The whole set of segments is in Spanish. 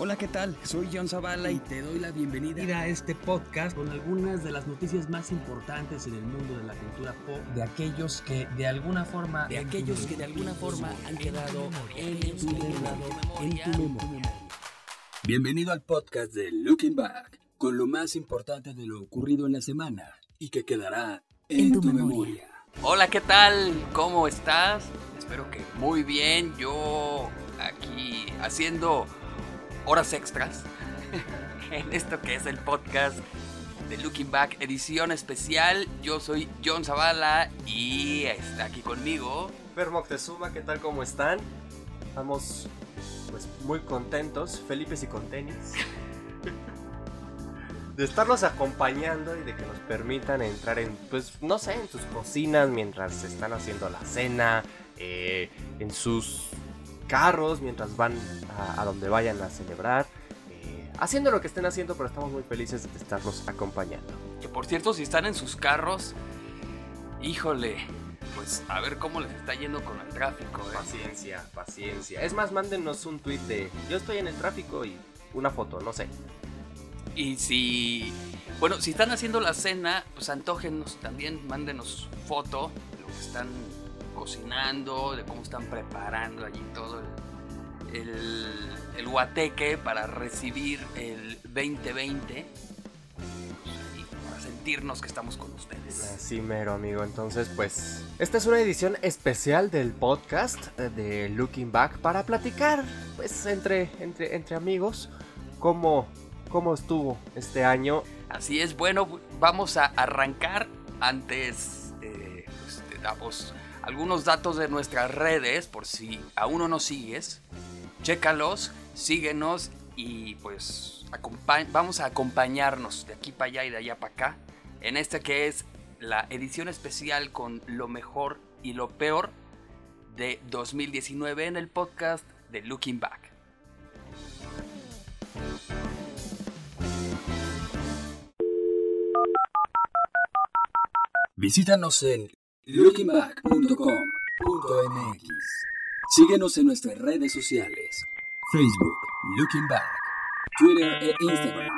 Hola, ¿qué tal? Soy John Zavala y te doy la bienvenida a este podcast con algunas de las noticias más importantes en el mundo de la cultura pop, de aquellos que de alguna forma, de aquellos que de alguna forma han quedado en tu en tu memoria. Bienvenido al podcast de Looking Back, con lo más importante de lo ocurrido en la semana y que quedará en, tu, memoria. Hola, ¿qué tal? ¿Cómo estás? Espero que muy bien. Yo aquí haciendo horas extras en esto que es el podcast de Looking Back, edición especial. Yo soy John Zavala y está aquí conmigo. Fer Moctezuma, ¿qué tal? ¿Cómo están? Estamos pues muy contentos, felices y con tenis. de estarlos acompañando y de que nos permitan entrar en, pues, no sé, en sus cocinas mientras están haciendo la cena, eh, en sus carros mientras van a, donde vayan a celebrar. Eh, haciendo lo que estén haciendo, pero estamos muy felices de estarlos acompañando. Que por cierto, si están en sus carros, híjole, pues a ver cómo les está yendo con el tráfico. ¿eh? Paciencia, paciencia. Es más, mándenos un tweet de yo estoy en el tráfico y una foto, no sé. Y si, bueno, si están haciendo la cena, pues antógenos también, mándenos foto lo que están cocinando, de cómo están preparando allí todo el, el, guateque para recibir el 2020 para sentirnos que estamos con ustedes. Así mero, amigo. Entonces, pues, esta es una edición especial del podcast eh, de Looking Back para platicar, pues, entre, entre, entre amigos, cómo, cómo estuvo este año. Así es, bueno, vamos a arrancar antes, eh, pues, damos algunos datos de nuestras redes, por si aún no nos sigues, chécalos, síguenos y pues vamos a acompañarnos de aquí para allá y de allá para acá en esta que es la edición especial con lo mejor y lo peor de 2019 en el podcast de Looking Back. Visítanos en lookingback.com.mx. Síguenos en nuestras redes sociales. Facebook, Looking Back. Twitter e Instagram.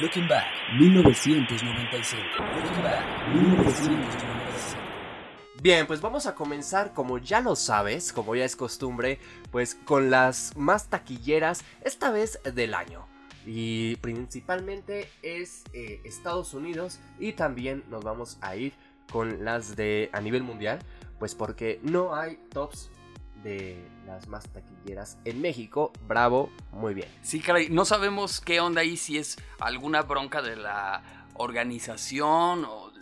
Looking Back 1995. Looking Back 1995. Bien, pues vamos a comenzar como ya lo sabes, como ya es costumbre, pues con las más taquilleras, esta vez del año. Y principalmente es eh, Estados Unidos y también nos vamos a ir con las de a nivel mundial, pues porque no hay tops de las más taquilleras en México. Bravo, muy bien. Sí, caray, no sabemos qué onda ahí, si es alguna bronca de la organización o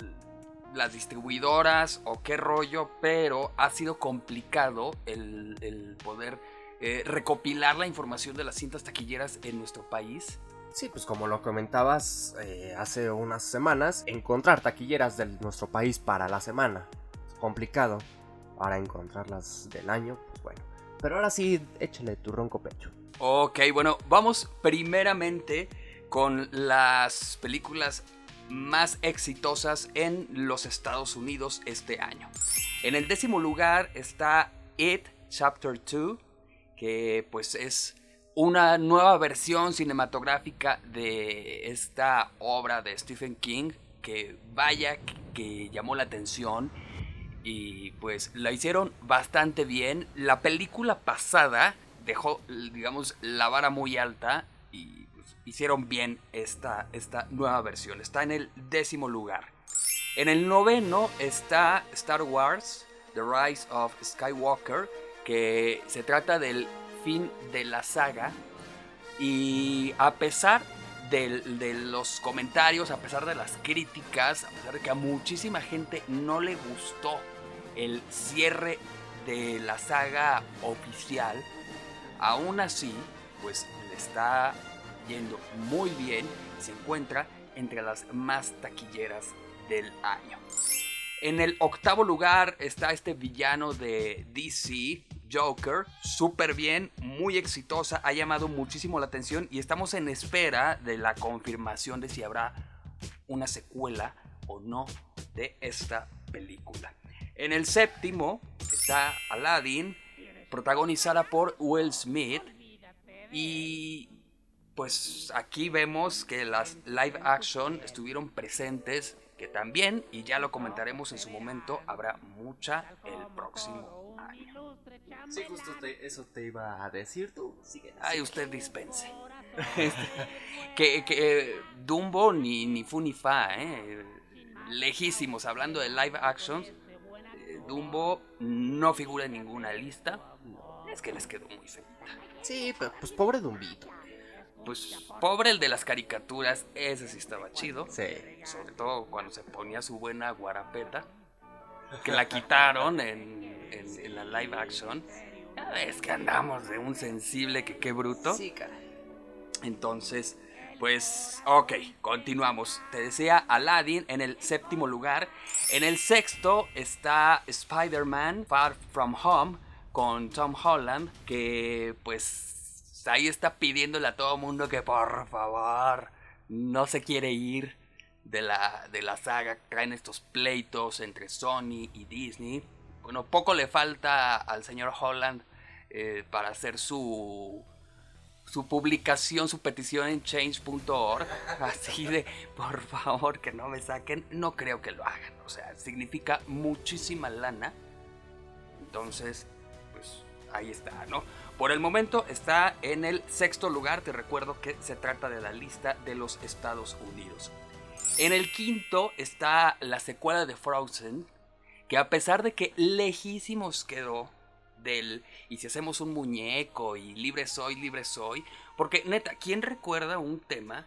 las distribuidoras o qué rollo, pero ha sido complicado el, poder eh, recopilar la información de las cintas taquilleras en nuestro país. Sí, pues como lo comentabas eh, hace unas semanas, encontrar taquilleras de nuestro país para la semana es complicado. Para encontrarlas del año, pues bueno. Pero ahora sí, échale tu ronco pecho. Ok, bueno, vamos primeramente con las películas más exitosas en los Estados Unidos este año. En el décimo lugar está It Chapter 2, que pues es una nueva versión cinematográfica de esta obra de Stephen King que vaya que llamó la atención y pues la hicieron bastante bien. La película pasada dejó, digamos, la vara muy alta y pues, hicieron bien esta, esta nueva versión. Está en el décimo lugar. En el noveno está Star Wars, The Rise of Skywalker, que se trata del fin de la saga. Y a pesar de, los comentarios, a pesar de las críticas, a pesar de que a muchísima gente no le gustó el cierre de la saga oficial, aún así, pues le está yendo muy bien se encuentra entre las más taquilleras del año. En el octavo lugar está este villano de DC, Joker, súper bien, muy exitosa, ha llamado muchísimo la atención y estamos en espera de la confirmación de si habrá una secuela o no de esta película. En el séptimo está Aladdin, protagonizada por Will Smith y pues aquí vemos que las live action estuvieron presentes, que también, y ya lo comentaremos en su momento, habrá mucha el próximo año. Sí, justo eso te iba a decir tú. Sigue, Ay, usted dispense. Este, que, que Dumbo ni, ni fu ni fa, ¿eh? lejísimos, hablando de live actions, eh, Dumbo no figura en ninguna lista. Es que les quedó muy feita. Sí, pero pues pobre Dumbito. Pues pobre el de las caricaturas, ese sí estaba chido. Sí. Sobre todo cuando se ponía su buena guarapeta. Que la quitaron en, en, la live action. Ves que andamos de un sensible que qué bruto. Sí, caray. Entonces, pues, ok, continuamos. Te decía Aladdin en el séptimo lugar. En el sexto está Spider-Man Far From Home con Tom Holland, que pues ahí está pidiéndole a todo mundo que por favor no se quiere ir de la, de la saga. Traen estos pleitos entre Sony y Disney. Bueno, poco le falta al señor Holland eh, para hacer su su publicación, su petición en change.org, así de, por favor, que no me saquen, no creo que lo hagan. O sea, significa muchísima lana. Entonces, pues ahí está, ¿no? Por el momento está en el sexto lugar, te recuerdo que se trata de la lista de los Estados Unidos. En el quinto está la secuela de Frozen, que a pesar de que lejísimos quedó del y si hacemos un muñeco y libre soy, libre soy. Porque neta, ¿quién recuerda un tema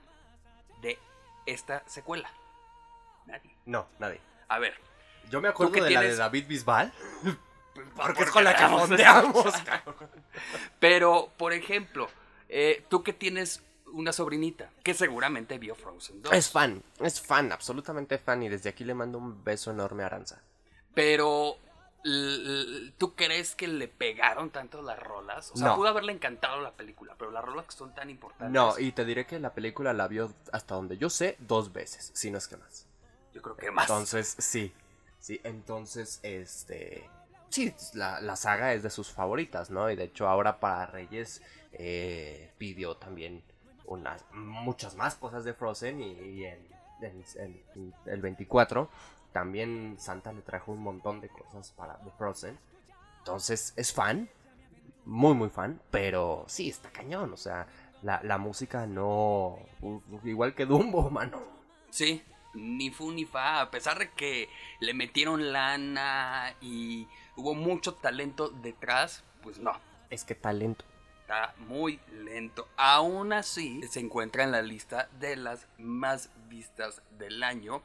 de esta secuela? Nadie. No, nadie. A ver. Yo me acuerdo de la de David Bisbal. Porque, es con la que fondeamos. Pero, por ejemplo, eh, tú que tienes una sobrinita que seguramente vio Frozen 2. Es fan, es fan, absolutamente fan. Y desde aquí le mando un beso enorme a Aranza. Pero ¿Tú crees que le pegaron tanto las rolas? O sea, pudo haberle encantado la película, pero las rolas que son tan importantes. No, y te diré que la película la vio hasta donde yo sé dos veces, si no es que más. Yo creo que más. Entonces, sí. Sí, entonces, este. Sí, la, saga es de sus favoritas, ¿no? Y de hecho, ahora para Reyes eh, pidió también unas muchas más cosas de Frozen y, en, el 24 también Santa le trajo un montón de cosas para The Frozen. Entonces es fan, muy muy fan, pero sí, está cañón. O sea, la, música no... Igual que Dumbo, mano. Sí, ni fu ni fa, a pesar de que le metieron lana y hubo mucho talento detrás, pues no. Es que talento. Está muy lento. Aún así, se encuentra en la lista de las más vistas del año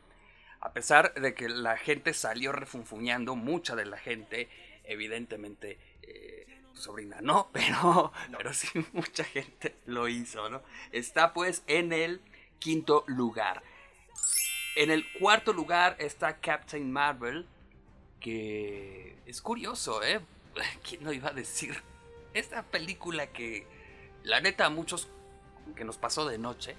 a pesar de que la gente salió refunfuñando, mucha de la gente, evidentemente, eh, tu sobrina no, pero, pero sí mucha gente lo hizo, ¿no? Está pues en el quinto lugar. En el cuarto lugar está Captain Marvel, que es curioso, ¿eh? ¿Quién no iba a decir? Esta película que, la neta, a muchos que nos pasó de noche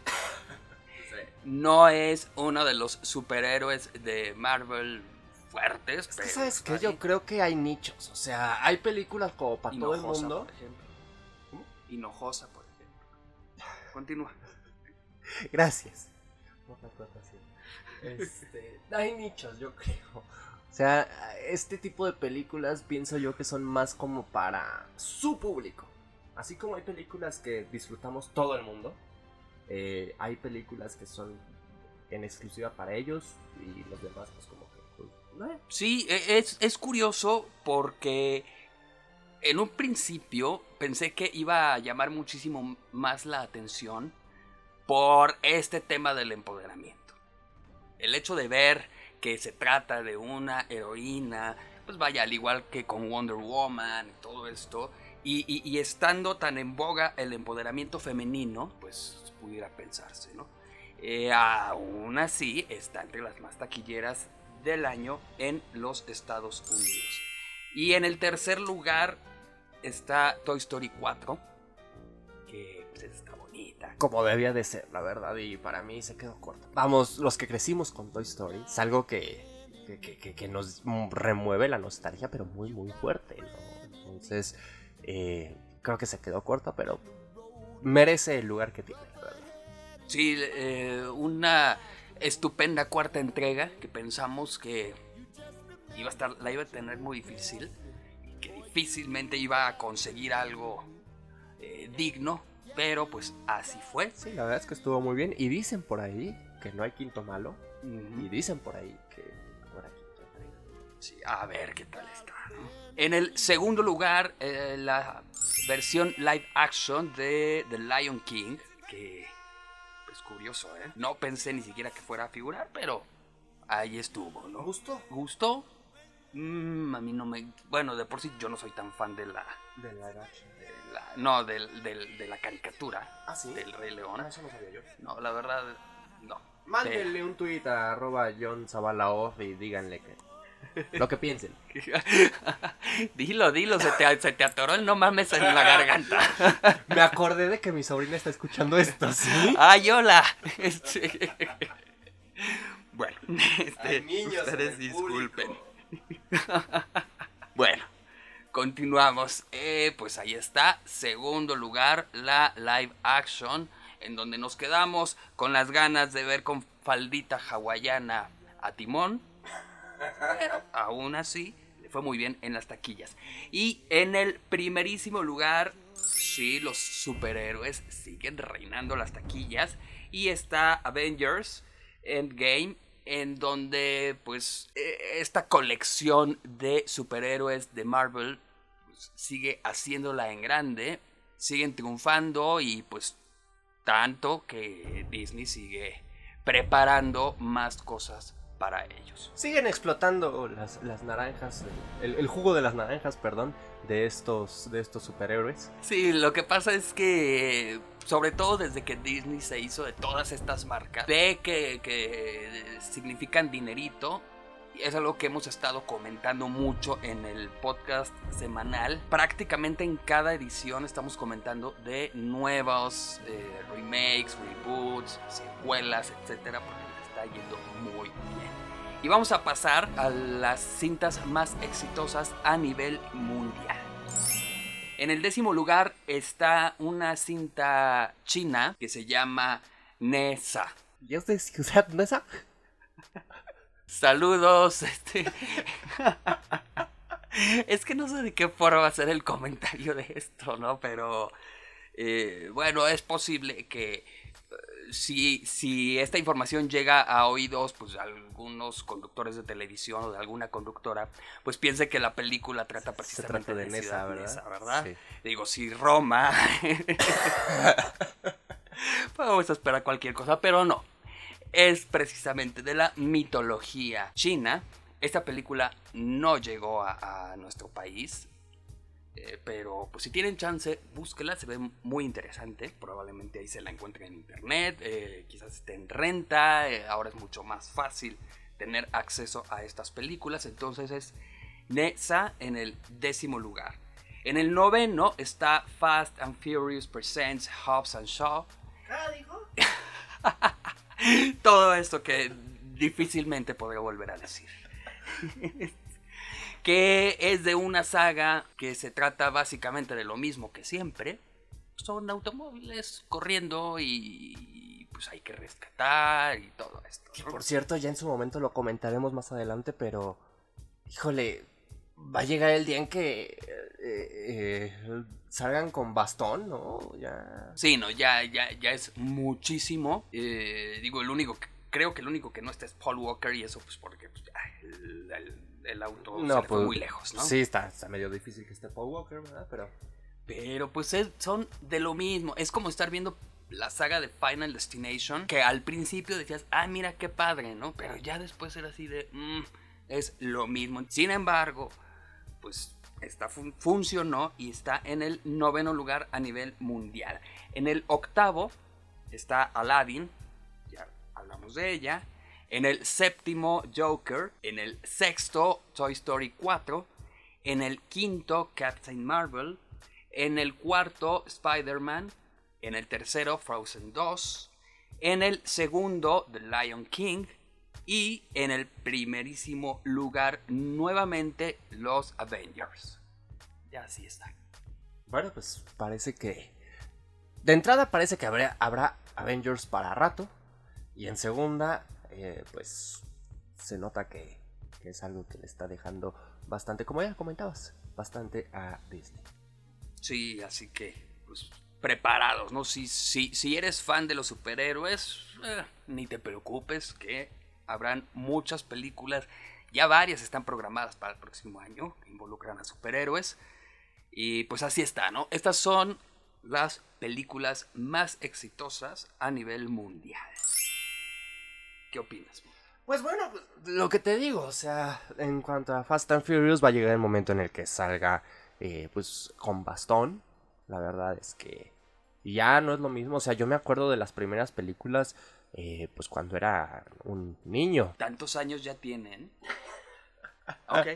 no es uno de los superhéroes de Marvel fuertes. pero ¿Sabes qué? Yo creo que hay nichos. O sea, hay películas como para todo el mundo. Por ejemplo. Hinojosa, por ejemplo. Continúa. Gracias este, hay nichos, yo creo. O sea, este tipo de películas pienso yo que son más como para su público. Así como hay películas que disfrutamos todo el mundo, eh, hay películas que son en exclusiva para ellos y los demás pues como que... Pues, sí, e, es, es curioso porque en un principio pensé que iba a llamar muchísimo más la atención por este tema del empoderamiento. El hecho de ver que se trata de una heroína, pues vaya, al igual que con Wonder Woman y todo esto, y, estando tan en boga el empoderamiento femenino, pues pudiera pensarse, ¿no? Eh, aún así, está entre las más taquilleras del año en los Estados Unidos. Y en el tercer lugar está Toy Story 4, que. Como debía de ser, la verdad, y para mí se quedó corta. Vamos, los que crecimos con Toy Story, es algo que, que, nos remueve la nostalgia, pero muy, muy fuerte, ¿no? Entonces, eh, creo que se quedó corta, pero merece el lugar que tiene. Sí, eh, una estupenda cuarta entrega que pensamos que iba a estar, la iba a tener muy difícil que difícilmente iba a conseguir algo eh, digno, pero pues así fue. Sí, la verdad es que estuvo muy bien y dicen por ahí que no hay quinto malo y dicen por ahí que ahora quinto Sí, a ver qué tal está. En el segundo lugar, eh, la versión live action de The Lion King, que es curioso, ¿eh? No pensé ni siquiera que fuera a figurar, pero ahí estuvo, ¿no? ¿Gustó? ¿Gustó? Mm, a mí no me... Bueno, de por sí yo no soy tan fan de la... De live action. La- no, del- del- de la caricatura ¿Ah, sí? del Rey León. Ah, eso no sabía yo. No, la verdad, no. Mándenle un tweet a arroba John Zavala Off y díganle que lo que piensen. dilo, dilo, se te, se te atoró el no mames en la garganta. Me acordé de que mi sobrina está escuchando esto, ¿sí? ¡Ay, hola! Este, Bueno, este, Hay niños ustedes disculpen. bueno, continuamos. Eh, pues ahí está, segundo lugar, la live action, en donde nos quedamos con las ganas de ver con faldita hawaiana a Timón. Pero aún así, le fue muy bien en las taquillas. Y en el primerísimo lugar, sí, los superhéroes siguen reinando las taquillas. Y está Avengers Endgame, en donde pues eh, esta colección de superhéroes de Marvel pues, sigue haciéndola en grande. Siguen triunfando y pues tanto que Disney sigue preparando más cosas para ellos. Siguen explotando las, las naranjas, el, el jugo de las naranjas, perdón, de estos, de estos superhéroes. Sí, lo que pasa es que, sobre todo desde que Disney se hizo de todas estas marcas, ve que, que significan dinerito. Es algo que hemos estado comentando mucho en el podcast semanal. Prácticamente en cada edición estamos comentando de nuevos eh, remakes, reboots, secuelas, etcétera, porque les está yendo muy bien. Y vamos a pasar a las cintas más exitosas a nivel mundial. En el décimo lugar está una cinta china que se llama Nesa. ¿Ya ustedes usaron esa? Saludos, este. es que no sé de qué forma hacer el comentario de esto, ¿no? Pero eh, bueno, es posible que si, si esta información llega a oídos, pues de algunos conductores de televisión o de alguna conductora, pues piense que la película trata precisamente trata de Ciudad Nesa, ¿verdad? Nesa, ¿verdad? Sí. Digo, si Roma. Podemos esperar cualquier cosa, pero no. Es precisamente de la mitología china. Esta película no llegó a, a nuestro país. Eh, pero pues si tienen chance, búsquela, se ve muy interesante. Probablemente ahí se la encuentren en internet, eh, quizás esté en renta. eh, ahora es mucho más fácil tener acceso a estas películas. Entonces es Nesa en el décimo lugar. En el noveno está Fast and Furious Presents Hobbs and Shaw. Todo esto que difícilmente podré volver a decir. que es de una saga que se trata básicamente de lo mismo que siempre. Son automóviles corriendo y pues hay que rescatar y todo esto. ¿no? Por cierto, ya en su momento lo comentaremos más adelante, pero... Híjole, va a llegar el día en que eh, eh, salgan con bastón, ¿no? Ya... Sí, no, ya, ya, ya es muchísimo. Eh, digo, el único que, creo que el único que no está es Paul Walker y eso pues porque pues, ay, el, el- el auto se le fue muy lejos, ¿no? Sí, está, está medio difícil que esté Paul Walker, ¿verdad? Pero... Pero pues es- son de lo mismo. Es como estar viendo la saga de Final Destination. Que al principio decías, ah, mira qué padre, ¿no? Pero ya después era así de, "Mm, es lo mismo. Sin embargo, pues esta fun- funcionó y está en el noveno lugar a nivel mundial. En el octavo está Aladdin, ya hablamos de ella. En el séptimo, Joker. En el sexto, Toy Story 4. En el quinto, Captain Marvel. En el cuarto, Spider-Man. En el tercero, Frozen 2. En el segundo, The Lion King. Y en el primerísimo lugar, nuevamente, los Avengers. Ya así está. Bueno, pues parece que... De entrada parece que habrá, habrá Avengers para rato. Y en segunda, eh, pues se nota que, es algo que le está dejando bastante, como ya comentabas, bastante a Disney. Sí, así que, pues, preparados, ¿no? Si, si, si eres fan de los superhéroes, eh, ni te preocupes, que habrán muchas películas, ya varias están programadas para el próximo año, que involucran a superhéroes. Y pues así está, ¿no? Estas son las películas más exitosas a nivel mundial. ¿Qué opinas? Pues bueno, pues, lo que te digo, o sea, en cuanto a Fast and Furious va a llegar el momento en el que salga eh, pues con bastón. La verdad es que ya no es lo mismo, o sea, yo me acuerdo de las primeras películas eh, pues cuando era un niño. ¿Tantos años ya tienen? ok,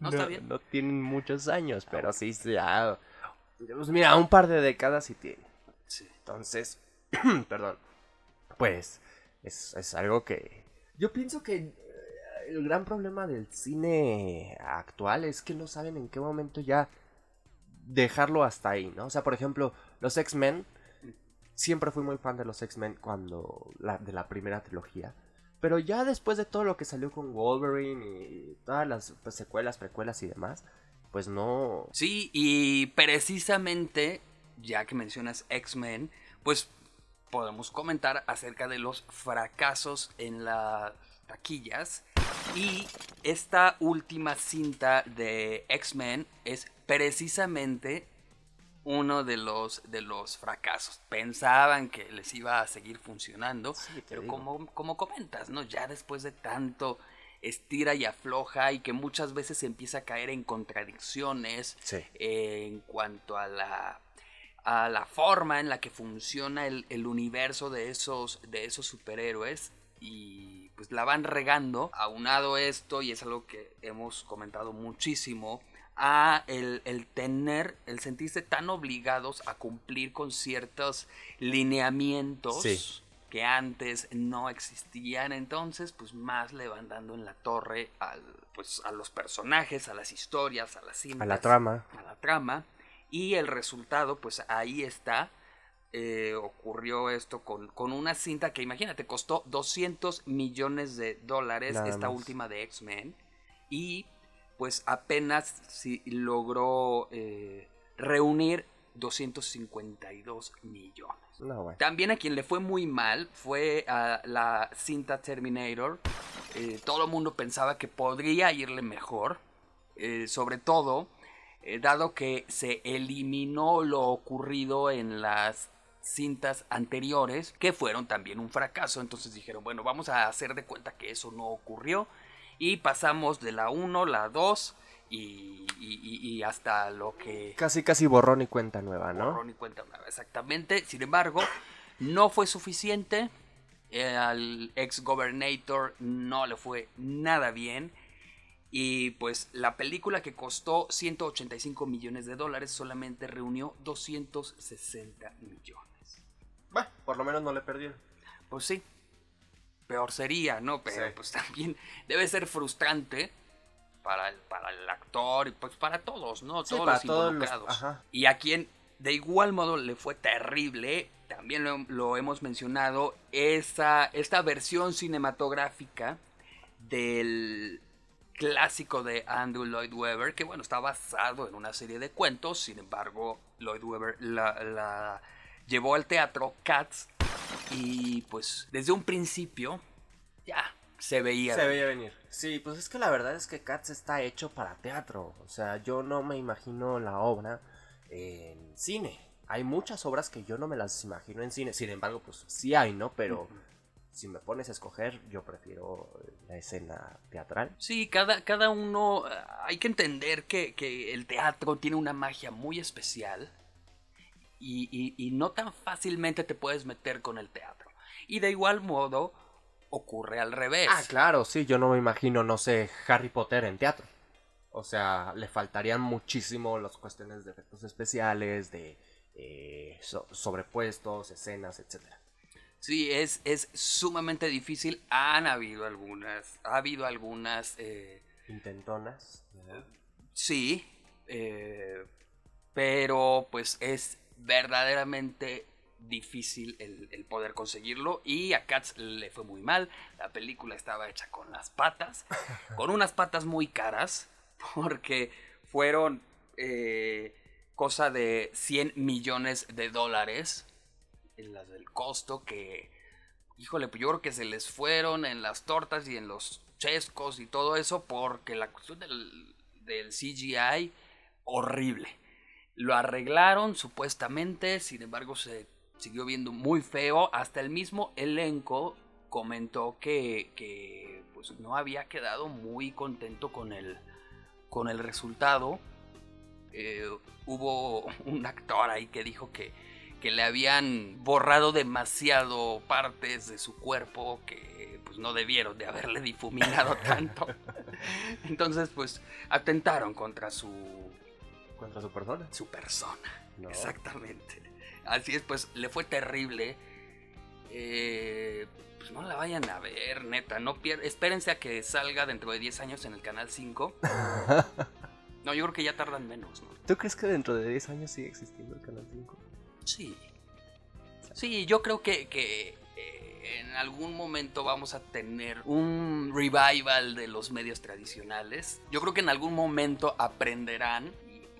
no, está bien. No tienen muchos años, pero sí, ya. Pues mira, un par de décadas sí tienen. Sí. Entonces, perdón. Pues es, es algo que. Yo pienso que eh, el gran problema del cine actual es que no saben en qué momento ya dejarlo hasta ahí, ¿no? O sea, por ejemplo, los X-Men. Siempre fui muy fan de los X-Men cuando. La, de la primera trilogía. Pero ya después de todo lo que salió con Wolverine y todas las pues, secuelas, precuelas y demás, pues no. Sí, y precisamente, ya que mencionas X-Men, pues podemos comentar acerca de los fracasos en las taquillas. Y esta última cinta de X-Men es precisamente uno de los, de los fracasos. Pensaban que les iba a seguir funcionando, pero como, como comentas, ¿no? Ya después de tanto estira y afloja y que muchas veces empieza a caer en contradicciones en cuanto a la a la forma en la que funciona el, el, universo de esos, de esos superhéroes y pues la van regando. Aunado esto, y es algo que hemos comentado muchísimo, a el, el, tener, el sentirse tan obligados a cumplir con ciertos lineamientos que antes no existían. Entonces, pues más le van dando en la torre al, pues, a los personajes, a las historias, a las cintas. A la trama. A la trama. Y el resultado, pues ahí está. Eh, ocurrió esto con, con, una cinta que imagínate, costó 200 millones de dólares, Nada esta más. última de X-Men. Y pues apenas si logró eh, reunir 252 millones. No. También a quien le fue muy mal fue a la cinta Terminator. Eh, todo el mundo pensaba que podría irle mejor. sobre todo, eh, dado que se eliminó lo ocurrido en las cintas anteriores, que fueron también un fracaso. Entonces dijeron, bueno, vamos a hacer de cuenta que eso no ocurrió. Y pasamos de la 1, la 2 y, y- y hasta lo que Casi, casi borrón y cuenta nueva, ¿no? borrón y cuenta nueva, exactamente. Sin embargo, no fue suficiente. Eh, al ex gobernator no le fue nada bien. Y pues la película que costó 185 millones de dólares solamente reunió 260 millones. Bueno, por lo menos no le perdieron. Pues sí, peor sería, ¿no? Pero Sí. pues también debe ser frustrante para el, para el actor y pues para todos, ¿no? Sí, todos para los todos los- involucrados. Y a quien de igual modo le fue terrible, también lo, lo hemos mencionado, esa, esta versión cinematográfica del clásico de Andrew Lloyd Webber, que bueno, está basado en una serie de cuentos, sin embargo, Lloyd Webber la, la llevó al teatro Cats y pues desde un principio ya se veía. Se veía venir. Sí, pues es que la verdad es que Cats está hecho para teatro. O sea, yo no me imagino la obra en cine. Hay muchas obras que yo no me las imagino en cine. Sin embargo, pues sí hay, ¿no? Pero si me pones a escoger, yo prefiero la escena teatral. Sí, cada, cada uno, eh, hay que entender que, que el teatro tiene una magia muy especial y, y- y no tan fácilmente te puedes meter con el teatro. Y de igual modo ocurre al revés. Ah, claro, sí, yo no me imagino, no sé, Harry Potter en teatro. O sea, le faltarían muchísimo las cuestiones de efectos especiales, de eh, so- sobrepuestos, escenas, etcétera. Sí, es, es sumamente difícil. Han habido algunas, ha habido algunas, eh, Intentonas. sí, eh, pero pues es verdaderamente difícil el, poder conseguirlo y a Cats le fue muy mal. La película estaba hecha con las patas, con unas patas muy caras, porque fueron eh, cosa de 100 millones de dólares en las del costo que, híjole, pues yo creo que se les fueron en las tortas y en los chescos y todo eso porque la cuestión del, CGI horrible. Lo arreglaron supuestamente, sin embargo se siguió viendo muy feo. Hasta el mismo elenco comentó que, pues, no había quedado muy contento con el, con el resultado. Eh, hubo un actor ahí que dijo que, que le habían borrado demasiado partes de su cuerpo que pues no debieron de haberle difuminado tanto. Entonces pues atentaron contra su contra su persona. Su persona. Exactamente. Así es, pues le fue terrible. Eh, pues no la vayan a ver, neta. No Espérense a que salga dentro de 10 años en el canal 5. no, yo creo que ya tardan menos, ¿no? ¿Tú crees que dentro de 10 años sigue existiendo el canal 5? Sí. Sí, yo creo que, que eh, en algún momento vamos a tener un revival de los medios tradicionales. Yo creo que en algún momento aprenderán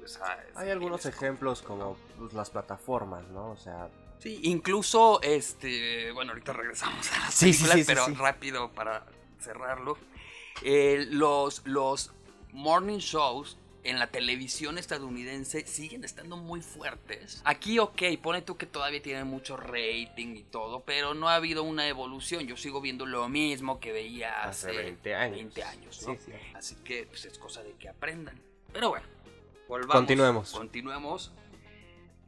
pues, ah, Hay algunos ejemplos como pues, las plataformas, ¿no? O sea... Sí, incluso, este, bueno, ahorita regresamos a las sí, pero rápido para cerrarlo. Eh, los, los morning shows en la televisión estadounidense siguen estando muy fuertes. Aquí, ok, pone tú que todavía tienen mucho rating y todo, pero no ha habido una evolución. Yo sigo viendo lo mismo que veía hace, 20 años. ¿no? Así que pues, es cosa de que aprendan. Pero bueno, Continuemos. Continuemos.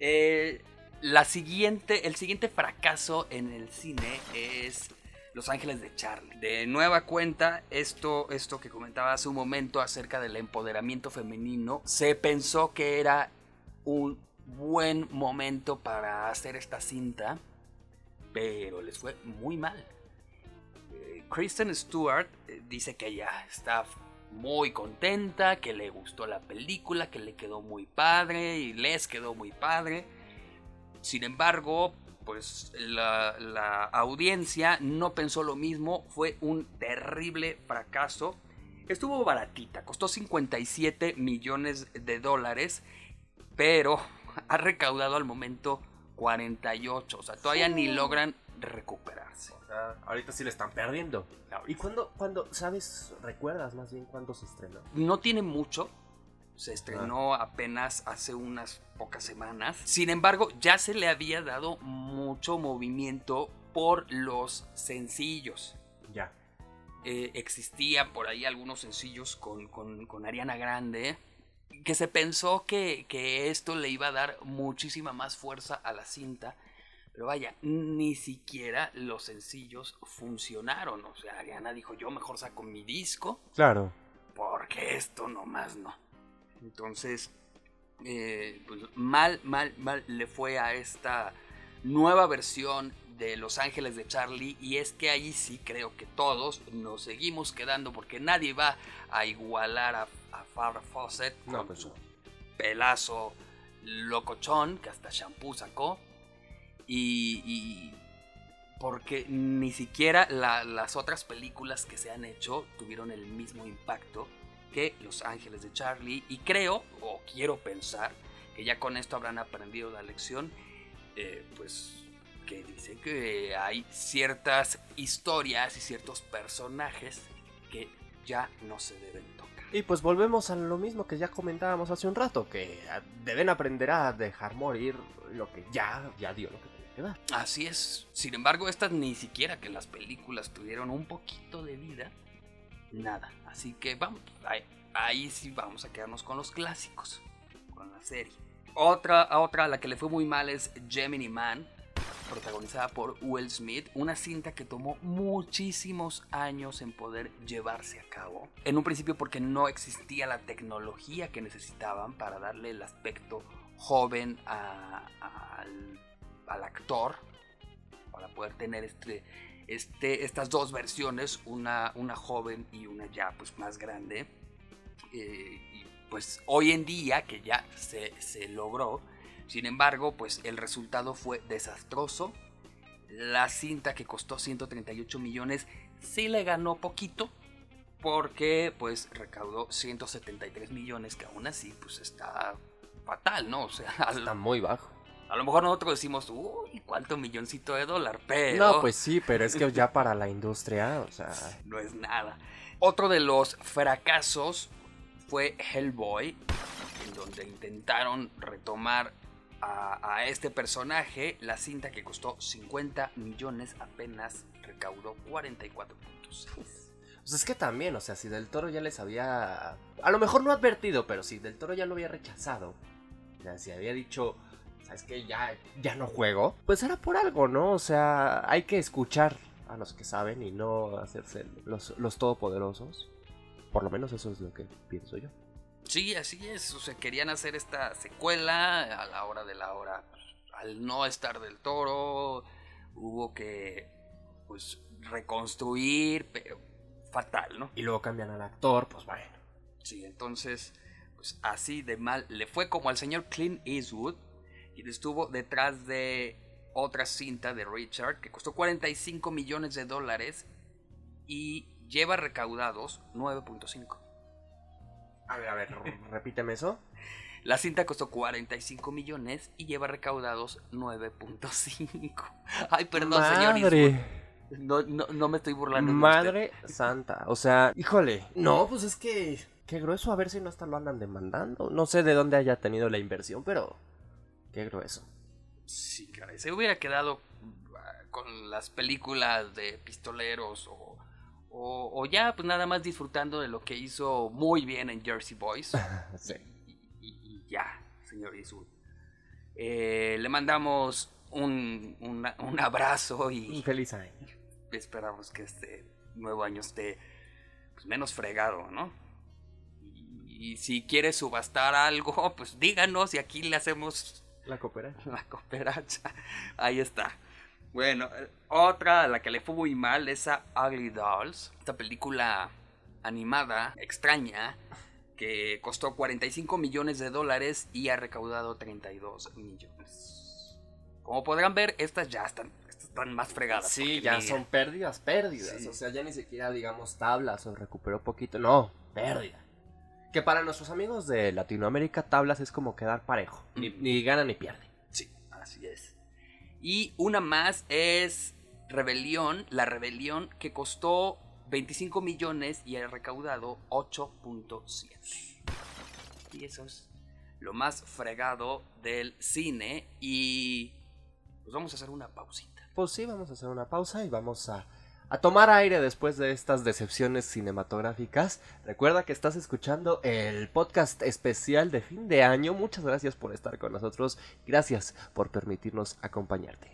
Eh, la siguiente, el siguiente fracaso en el cine es Los Ángeles de Charlie. De nueva cuenta, esto, esto que comentaba hace un momento acerca del empoderamiento femenino, se pensó que era un buen momento para hacer esta cinta, pero les fue muy mal. Eh, Kristen Stewart eh, dice que ya está muy contenta, que le gustó la película, que le quedó muy padre y les quedó muy padre. Sin embargo, pues la, audiencia no pensó lo mismo, fue un terrible fracaso. Estuvo baratita, costó 57 millones de dólares, pero ha recaudado al momento 48, o sea, todavía ni logran recuperarse. ahorita sí le están perdiendo. ¿Y cuándo, cuando, sabes, recuerdas más bien cuándo se estrenó? No tiene mucho. Se estrenó apenas hace unas pocas semanas. Sin embargo, ya se le había dado mucho movimiento por los sencillos. Ya. Eh, existían por ahí algunos sencillos con, con, Ariana Grande. Que se pensó que, que esto le iba a dar muchísima más fuerza a la cinta pero vaya, ni siquiera los sencillos funcionaron. O sea, Ariana dijo, yo mejor saco mi disco. Claro. Porque esto nomás no. Entonces, eh, pues mal, mal, mal le fue a esta nueva versión de Los Ángeles de Charlie. Y es que ahí sí creo que todos nos seguimos quedando porque nadie va a igualar a, Farrah Fawcett con pues su pelazo locochón que hasta shampoo sacó. Y, porque ni siquiera las otras películas que se han hecho tuvieron el mismo impacto que Los Ángeles de Charlie. Y creo, o quiero pensar, que ya con esto habrán aprendido la lección, eh, pues que dicen que hay ciertas historias y ciertos personajes que ya no se deben tocar. Y pues volvemos a lo mismo que ya comentábamos hace un rato, que deben aprender a dejar morir lo que ya, ya dio lo que Así es. Sin embargo, estas ni siquiera que las películas tuvieron un poquito de vida. Nada. Así que vamos, ahí, sí vamos a quedarnos con los clásicos, con la serie. Otra, otra a la que le fue muy mal es Gemini Man, protagonizada por Will Smith, una cinta que tomó muchísimos años en poder llevarse a cabo. En un principio porque no existía la tecnología que necesitaban para darle el aspecto joven al al actor para poder tener este, este, estas dos versiones, una, una joven y una ya pues más grande. Eh, y pues hoy en día que ya se, se, logró, Sin embargo, pues el resultado fue desastroso. La cinta que costó 138 millones sí le ganó poquito porque pues recaudó 173 millones que aún así pues está fatal, ¿no? O sea, está muy bajo. A lo mejor nosotros decimos, uy, cuánto milloncito de dólar, pero... No, pues sí, pero es que ya para la industria, o sea... No es nada. Otro de los fracasos fue Hellboy, en donde intentaron retomar a, este personaje. La cinta que costó 50 millones apenas recaudó 44 puntos. Pues es que también, o sea, si Del Toro ya les había... A lo mejor no advertido, pero si Del Toro ya lo había rechazado. O sea, si había dicho, ¿sabes que Ya, ya no juego. Pues era por algo, ¿no? O sea, hay que escuchar a los que saben y no hacerse los, los todopoderosos. Por lo menos eso es lo que pienso yo. Sí, así es. O sea, querían hacer esta secuela a la hora de la hora. Al no estar del toro, hubo que pues reconstruir, pero fatal, ¿no? Y luego cambian al actor, pues bueno. Sí, entonces, pues así de mal le fue como al señor Clint Eastwood, y estuvo detrás de otra cinta de Richard que costó 45 millones de dólares y lleva recaudados 9.5. A ver, a ver, repíteme eso. La cinta costó 45 millones y lleva recaudados 9.5. Ay, perdón, señor. No, no, no, me estoy burlando. Madre santa. O sea, híjole. No, pues es que. Qué grueso, a ver si no hasta lo andan demandando. No sé de dónde haya tenido la inversión, pero. Qué grueso. Sí, caray. Se hubiera quedado ah, con las películas de pistoleros o o, ya, pues nada más disfrutando de lo que hizo muy bien en Jersey Boys. sí. Y, ya, señor Isul. Eh, le mandamos un, un, abrazo y. Un feliz año. Esperamos que este nuevo año esté pues, menos fregado, ¿no? Y, si quiere subastar algo, pues díganos y aquí le hacemos. La cooperacha. La cooperacha. Ahí está. Bueno, eh, otra a la que le fue muy mal es a Ugly Dolls, esta película animada, extraña, que costó 45 millones de dólares y ha recaudado 32 millones. Como podrán ver, estas ya están, están más fregadas. Sí, ya son pérdidas, pérdidas. O sea, ya ni siquiera digamos tablas o recuperó poquito. No, pérdida. Que para nuestros amigos de Latinoamérica, tablas es como quedar parejo. Ni, ni gana ni pierde. Sí, así es. Y una más es Rebelión, la Rebelión, que costó 25 millones y ha recaudado 8.7. Y eso es lo más fregado del cine. Y pues vamos a hacer una pausita. Pues sí, vamos a hacer una pausa y vamos a a tomar aire después de estas decepciones cinematográficas. Recuerda que estás escuchando el podcast especial de fin de año. Muchas gracias por estar con nosotros. Gracias por permitirnos acompañarte.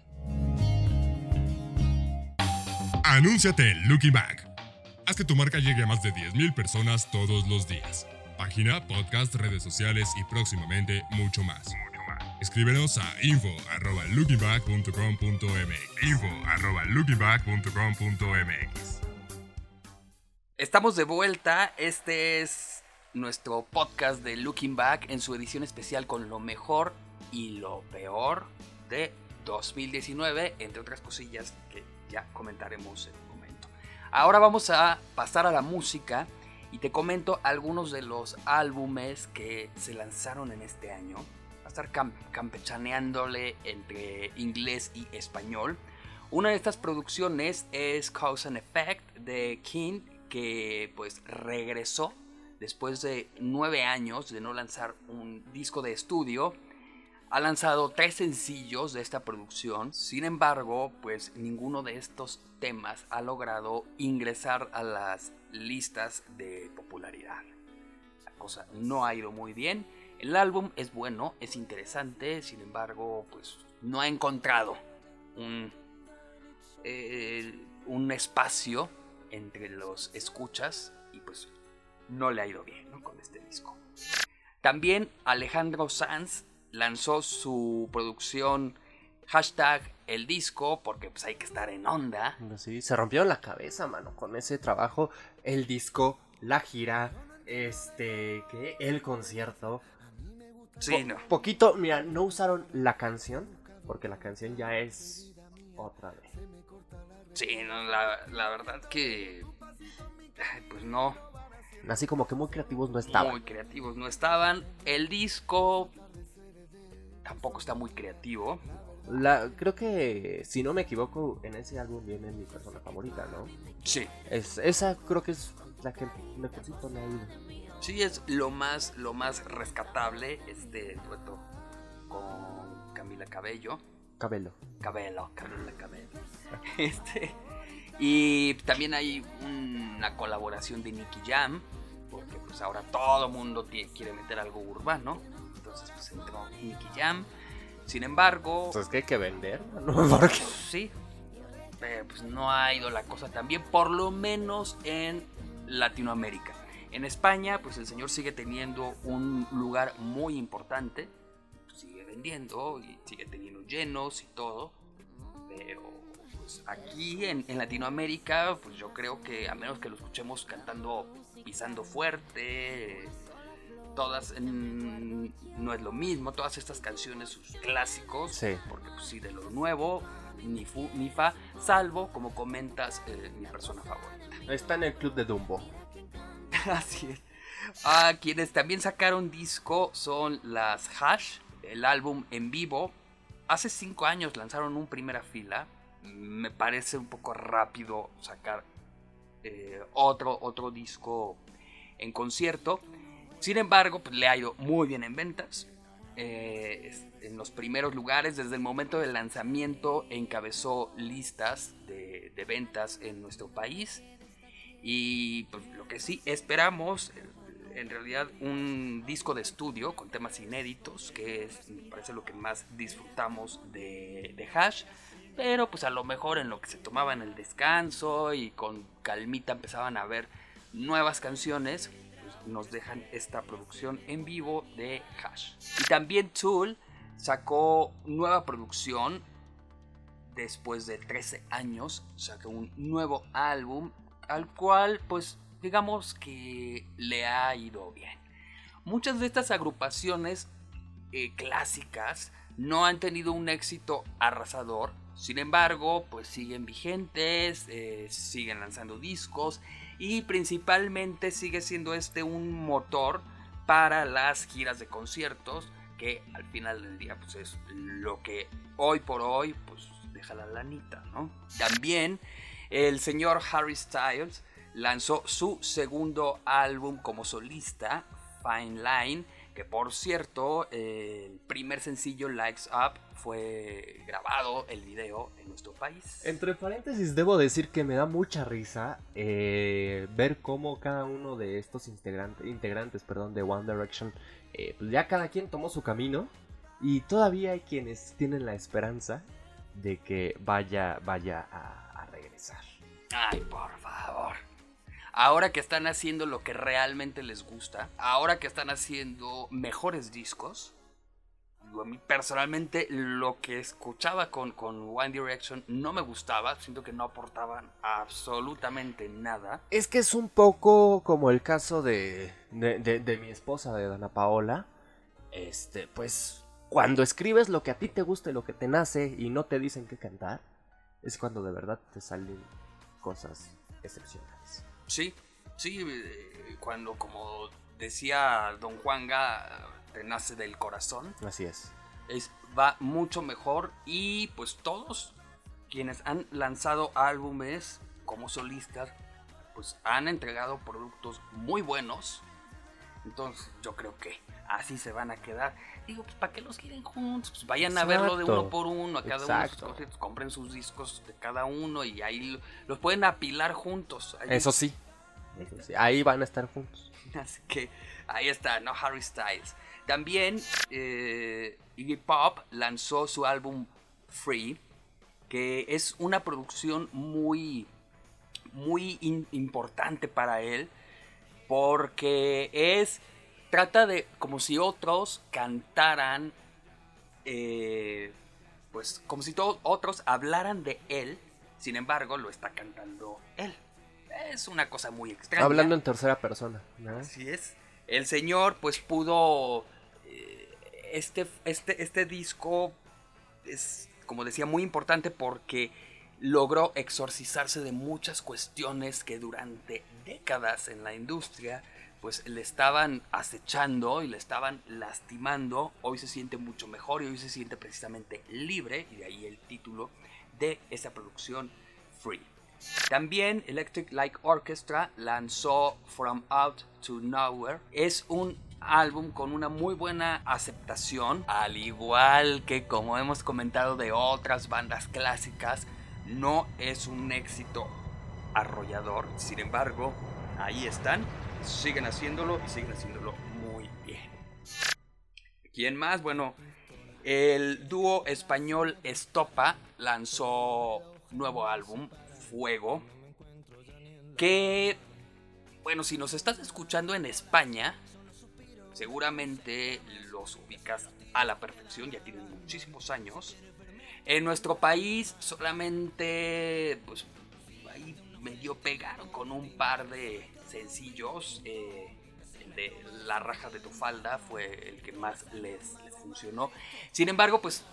Anúnciate en Back. Haz que tu marca llegue a más de 10.000 personas todos los días. Página, podcast, redes sociales y próximamente mucho más. Escríbenos a info.lookingback.com.mx info.lookingback.com.mx Estamos de vuelta, este es nuestro podcast de Looking Back en su edición especial con lo mejor y lo peor de 2019, entre otras cosillas que ya comentaremos en un momento. Ahora vamos a pasar a la música y te comento algunos de los álbumes que se lanzaron en este año estar campechaneándole entre inglés y español. Una de estas producciones es Cause and Effect de King, que pues regresó después de nueve años de no lanzar un disco de estudio. Ha lanzado tres sencillos de esta producción, sin embargo, pues ninguno de estos temas ha logrado ingresar a las listas de popularidad. La cosa no ha ido muy bien el álbum es bueno, es interesante, sin embargo, pues no ha encontrado un, eh, un espacio entre los escuchas y pues no le ha ido bien con este disco. También Alejandro Sanz lanzó su producción hashtag el disco porque pues hay que estar en onda. Sí, se rompió la cabeza, mano, con ese trabajo, el disco, la gira, este, que el concierto Sí, no. Poquito, mira, no usaron la canción, porque la canción ya es otra vez. Sí, no, la, la verdad que. Pues no. Así como que muy creativos no estaban. Muy creativos no estaban. El disco tampoco está muy creativo. La, creo que, si no me equivoco, en ese álbum viene mi persona favorita, ¿no? Sí. Es, esa creo que es la que mejorcito me ha ido. Sí, es lo más, lo más rescatable este dueto con Camila Cabello. Cabello. Cabello, Camila Cabello. Este, y también hay una colaboración de Nicky Jam, porque pues ahora todo mundo quiere meter algo urbano. Entonces pues entró Nicky Jam. Sin embargo... Pues que hay que vender, ¿no? Sí. Eh, pues no ha ido la cosa tan bien, por lo menos en Latinoamérica. En España, pues el señor sigue teniendo un lugar muy importante. Sigue vendiendo y sigue teniendo llenos y todo. Pero pues aquí en, Latinoamérica, pues yo creo que a menos que lo escuchemos cantando, pisando fuerte, todas no es lo mismo, todas estas canciones, sus clásicos, sí. porque pues sí, de lo nuevo, ni fu ni fa, salvo, como comentas, eh, mi persona favorita. Está en el club de Dumbo. Así es. Ah, quienes también sacaron disco son las Hash, el álbum en vivo. Hace cinco años lanzaron un primera fila. Me parece un poco rápido sacar eh, otro, otro disco en concierto. Sin embargo, pues, le ha ido muy bien en ventas. Eh, en los primeros lugares, desde el momento del lanzamiento, encabezó listas de, de ventas en nuestro país. Y pues, lo que sí esperamos, en realidad, un disco de estudio con temas inéditos, que es, me parece lo que más disfrutamos de, de Hash. Pero pues a lo mejor en lo que se tomaban el descanso y con calmita empezaban a ver nuevas canciones, pues, nos dejan esta producción en vivo de Hash. Y también Tool sacó nueva producción después de 13 años, sacó un nuevo álbum al cual pues digamos que le ha ido bien. Muchas de estas agrupaciones eh, clásicas no han tenido un éxito arrasador, sin embargo pues siguen vigentes, eh, siguen lanzando discos y principalmente sigue siendo este un motor para las giras de conciertos que al final del día pues es lo que hoy por hoy pues deja la lanita, ¿no? También el señor Harry Styles lanzó su segundo álbum como solista, Fine Line, que por cierto, el primer sencillo, Likes Up, fue grabado el video en nuestro país. Entre paréntesis, debo decir que me da mucha risa eh, ver cómo cada uno de estos integrantes, integrantes perdón, de One Direction, eh, pues ya cada quien tomó su camino y todavía hay quienes tienen la esperanza de que vaya, vaya a Ay, por favor. Ahora que están haciendo lo que realmente les gusta, ahora que están haciendo mejores discos, a mí personalmente lo que escuchaba con, con One Direction no me gustaba, siento que no aportaban absolutamente nada. Es que es un poco como el caso de, de, de mi esposa, de Dana Paola. Este, pues cuando escribes lo que a ti te gusta y lo que te nace y no te dicen qué cantar, es cuando de verdad te salen cosas excepcionales. Sí, sí, eh, cuando como decía Don Juanga, te nace del corazón. Así es. es. Va mucho mejor y pues todos quienes han lanzado álbumes como solistas, pues han entregado productos muy buenos. Entonces yo creo que así se van a quedar. Digo, pues ¿para qué los quieren juntos? Pues vayan a verlo de uno por uno, a cada uno sus compren sus discos de cada uno y ahí los pueden apilar juntos. Eso sí. Ahí van a estar juntos. Así que ahí está, ¿no? Harry Styles. También eh, Iggy Pop lanzó su álbum Free, que es una producción muy, muy importante para él, porque es trata de como si otros cantaran, eh, pues como si todos otros hablaran de él, sin embargo lo está cantando él. Es una cosa muy extraña. Hablando en tercera persona. Así es. El señor pues pudo eh, este, este, este disco es, como decía, muy importante porque logró exorcizarse de muchas cuestiones que durante décadas en la industria pues le estaban acechando y le estaban lastimando. Hoy se siente mucho mejor y hoy se siente precisamente libre y de ahí el título de esa producción Free. También Electric Light Orchestra lanzó From Out to Nowhere. Es un álbum con una muy buena aceptación, al igual que como hemos comentado de otras bandas clásicas, no es un éxito arrollador. Sin embargo, ahí están, siguen haciéndolo y siguen haciéndolo muy bien. ¿Quién más? Bueno, el dúo español Estopa lanzó nuevo álbum, Fuego, que, bueno, si nos estás escuchando en España, seguramente los ubicas a la perfección, ya tienen muchísimos años. En nuestro país solamente, pues, medio pegaron con un par de sencillos. Eh, el de La raja de tu falda fue el que más les, funcionó. Sin embargo, pues,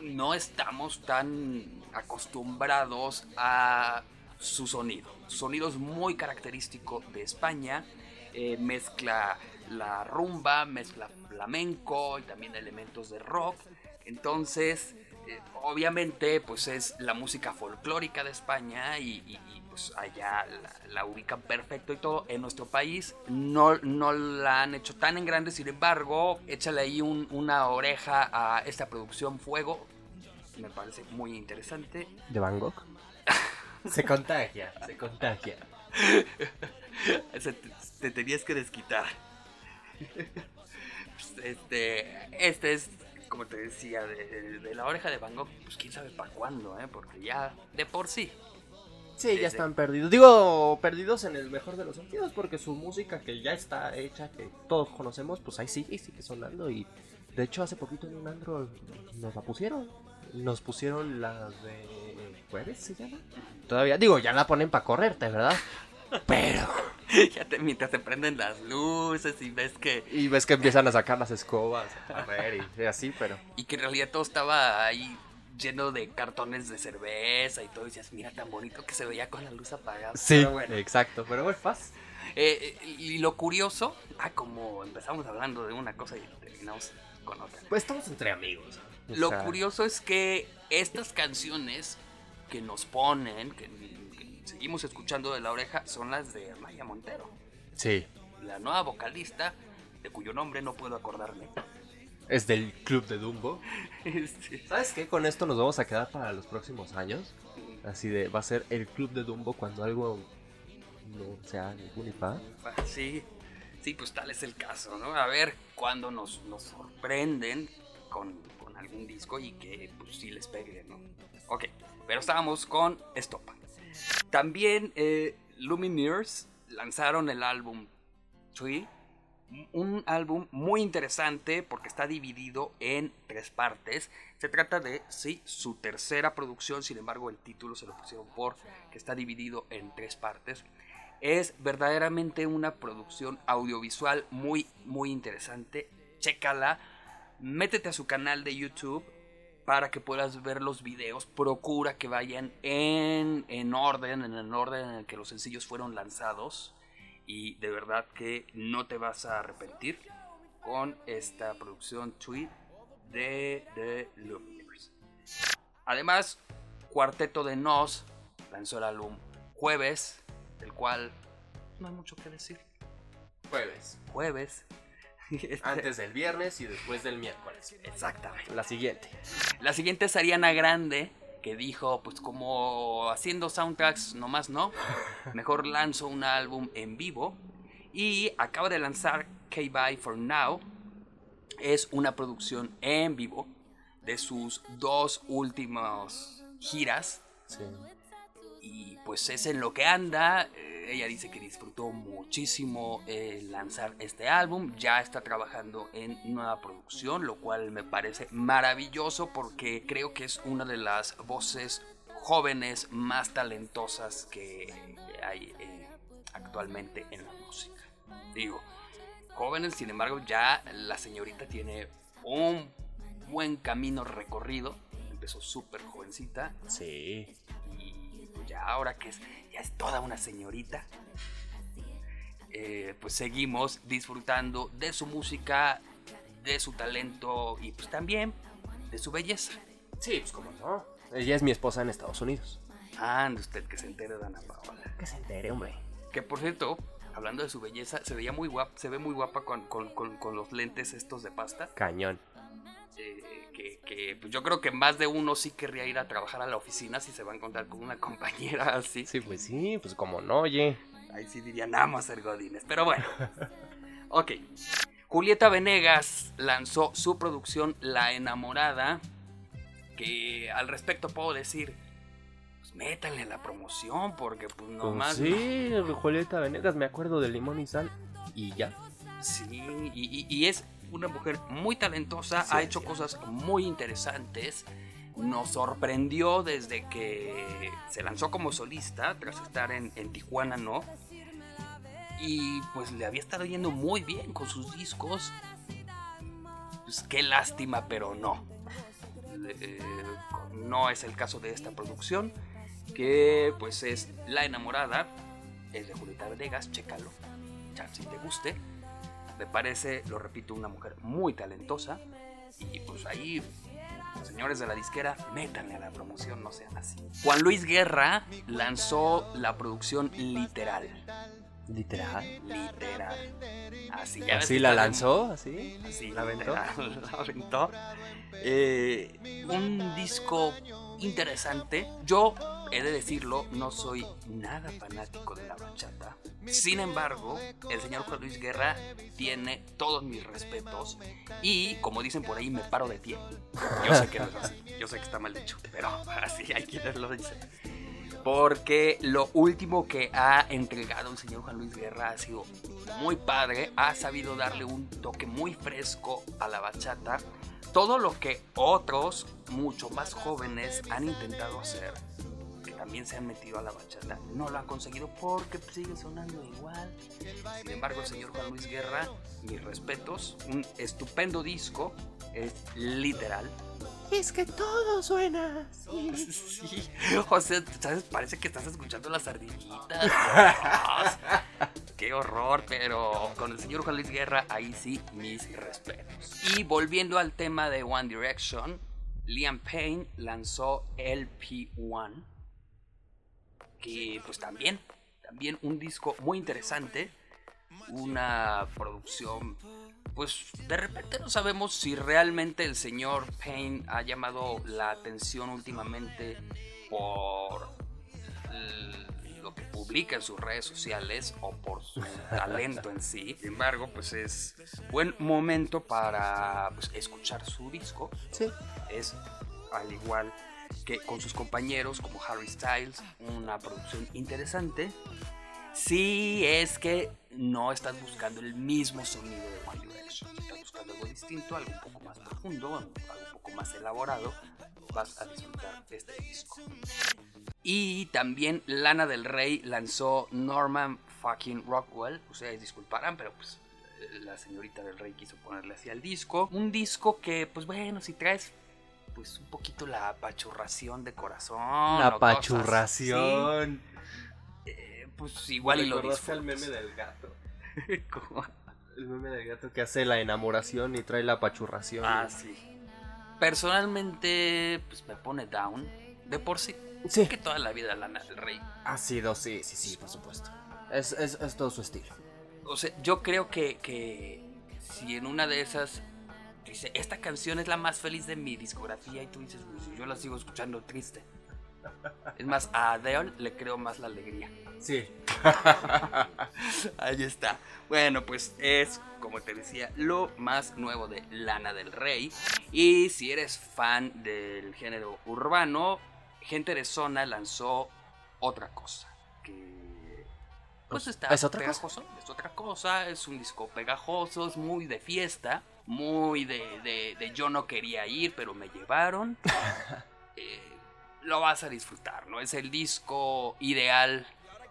no estamos tan acostumbrados a su sonido. Su sonido es muy característico de España. Eh, mezcla la rumba, mezcla flamenco y también elementos de rock. Entonces, eh, obviamente, pues es la música folclórica de España y, pues allá la, ubican perfecto y todo. En nuestro país no, no la han hecho tan en grande, sin embargo, échale ahí una oreja a esta producción Fuego. Me parece muy interesante. ¿De Bangkok? se contagia, se contagia. te tenías que desquitar. Pues, este, este es, como te decía, de, la oreja de Van Gogh, pues quién sabe para cuándo, ¿eh? Porque ya de por sí. Sí, ya están perdidos. Digo, perdidos en el mejor de los sentidos, porque su música que ya está hecha, que todos conocemos, pues ahí sigue y sigue sonando. Y de hecho, hace poquito en un andro nos la pusieron. Nos pusieron la de jueves, ¿se llama? Todavía, digo, ya la ponen para correrte, ¿verdad? Pero ya te, mientras te prenden las luces y ves que... Y ves que empiezan a sacar las escobas, a ver, y, así, pero... Y que en realidad todo estaba ahí lleno de cartones de cerveza y todo, y decías, mira tan bonito que se veía con la luz apagada. Sí, exacto, pero bueno, fácil. Eh, eh, y lo curioso, ah, como empezamos hablando de una cosa y terminamos con otra. Pues estamos entre amigos. Lo curioso es que estas canciones que nos ponen, que seguimos escuchando de la oreja son las de Maya Montero. Sí. La nueva vocalista, de cuyo nombre no puedo acordarme. Es del Club de Dumbo. ¿Sabes qué? Con esto nos vamos a quedar para los próximos años. Así de, va a ser el Club de Dumbo cuando algo no sea ningún IPA. Sí, sí, pues tal es el caso, ¿no? A ver cuándo nos, nos sorprenden con, con algún disco y que pues sí les pegue, ¿no? Ok, pero estábamos con Estopa. También eh, Lumineers lanzaron el álbum Tree. Un álbum muy interesante porque está dividido en tres partes. Se trata de, sí, su tercera producción, sin embargo el título se lo pusieron por que está dividido en tres partes. Es verdaderamente una producción audiovisual muy, muy interesante. Chécala. Métete a su canal de YouTube para que puedas ver los videos. Procura que vayan en, en orden, en el orden en el que los sencillos fueron lanzados. Y de verdad que no te vas a arrepentir con esta producción tweet de The Lumineers. Además, Cuarteto de Nos lanzó el álbum Jueves, del cual no hay mucho que decir. Jueves. Jueves. Este, Antes del viernes y después del miércoles. Exactamente. La siguiente. La siguiente es Ariana Grande, que dijo, pues como haciendo soundtracks nomás no, mejor lanzo un álbum en vivo. Y acaba de lanzar K-Bye for Now. Es una producción en vivo de sus dos últimas giras. Sí. Y pues es en lo que anda. Eh, ella dice que disfrutó muchísimo lanzar este álbum. Ya está trabajando en nueva producción, lo cual me parece maravilloso porque creo que es una de las voces jóvenes más talentosas que hay eh, actualmente en la música. Digo, jóvenes, sin embargo, ya la señorita tiene un buen camino recorrido. Empezó súper jovencita. Sí. Ya ahora que es, ya es toda una señorita, eh, pues seguimos disfrutando de su música, de su talento y pues también de su belleza. Sí, pues como no. Ella es mi esposa en Estados Unidos. Ande usted que se entere de Ana Paola. Que se entere, hombre. Que por cierto, hablando de su belleza, se veía muy guapa, se ve muy guapa con, con- con- con los lentes estos de pasta. Cañón. Eh, que, que, pues yo creo que más de uno sí querría ir a trabajar a la oficina si se va a encontrar con una compañera así. Sí, pues sí, pues como no, oye. Ahí sí diría nada más ser Godines. Pero bueno. ok. Julieta Venegas lanzó su producción La Enamorada. Que al respecto puedo decir. Pues métanle la promoción. Porque pues Pues nomás. sí, Julieta Venegas, me acuerdo de limón y sal. Y ya. Sí, y, y- y es una mujer muy talentosa, Sí, ha hecho sí. cosas muy interesantes. Nos sorprendió desde que se lanzó como solista, tras estar en, en Tijuana, ¿no? Y pues le había estado yendo muy bien con sus discos. Pues qué lástima, pero no. Eh, no es el caso de esta producción, que pues es La Enamorada, es de Julieta Venegas, chécalo, si te guste. Me parece, lo repito, una mujer muy talentosa. Y pues ahí, señores de la disquera, métanle a la promoción, no sean así. Juan Luis Guerra lanzó la producción literal. Literal. Literal. Así, ya ves ¿Así que la lanzó? ¿Así? Así, ¿La aventó? literal, la aventó. Eh, un disco interesante. Yo, he de decirlo, no soy nada fanático de la bachata. Sin embargo, el señor Juan Luis Guerra tiene todos mis respetos. Y, como dicen por ahí, me paro de pie. Yo sé que no es así. Yo sé que está mal dicho. Pero así hay quienes lo dicen. Porque lo último que ha entregado el señor Juan Luis Guerra ha sido muy padre. Ha sabido darle un toque muy fresco a la bachata. Todo lo que otros, mucho más jóvenes, han intentado hacer, también se han metido a la bachata, no lo han conseguido porque sigue sonando igual. Sin embargo, el señor Juan Luis Guerra, mis respetos, un estupendo disco, es literal. Es que todo suena. Sí, o sea, ¿sabes? Parece que estás escuchando las sardinitas. Qué horror, pero con el señor Juan Luis Guerra, ahí sí, mis respetos. Y volviendo al tema de One Direction, Liam Payne lanzó LP1, que pues también, también un disco muy interesante, una producción pues de repente no sabemos si realmente el señor Payne ha llamado la atención últimamente por lo que publica en sus redes sociales o por su talento en sí. Sin embargo, pues es buen momento para pues, escuchar su disco. Sí. Es al igual que con sus compañeros como Harry Styles, una producción interesante. Si es que no estás buscando el mismo sonido de One Direction, estás buscando algo distinto, algo un poco más profundo, algo un poco más elaborado, vas a disfrutar de este disco. Y también Lana del Rey lanzó Norman fucking Rockwell. Ustedes disculparán, pero pues la señorita del Rey quiso ponerle así al disco. Un disco que, pues bueno, si traes pues un poquito la apachurración de corazón. La o cosas pachurración. así, eh, pues igual y lo ¿Recordaste al disfrutas. meme del gato? El meme del gato que hace la enamoración y trae la pachurración. ah, sí. Personalmente, pues me pone down. De por sí. Sí. Que toda la vida Lana del Rey. Ha sido, sí, sí, sí, por supuesto. Es, es, es todo su estilo. O sea, yo creo que, que si en una de esas dice, esta canción es la más feliz de mi discografía y tú dices, pues yo la sigo escuchando triste. Es más, a Adele le creo más la alegría. Sí. Ahí está. Bueno, pues es, como te decía, lo más nuevo de Lana del Rey. Y si eres fan del género urbano, Gente de Zona lanzó otra cosa. Que. Pues está ¿Es otra cosa? pegajoso. Es otra cosa. Es un disco pegajoso. Es muy de fiesta. Muy de, de- de yo no quería ir, pero me llevaron. Eh, lo vas a disfrutar, ¿no? Es el disco ideal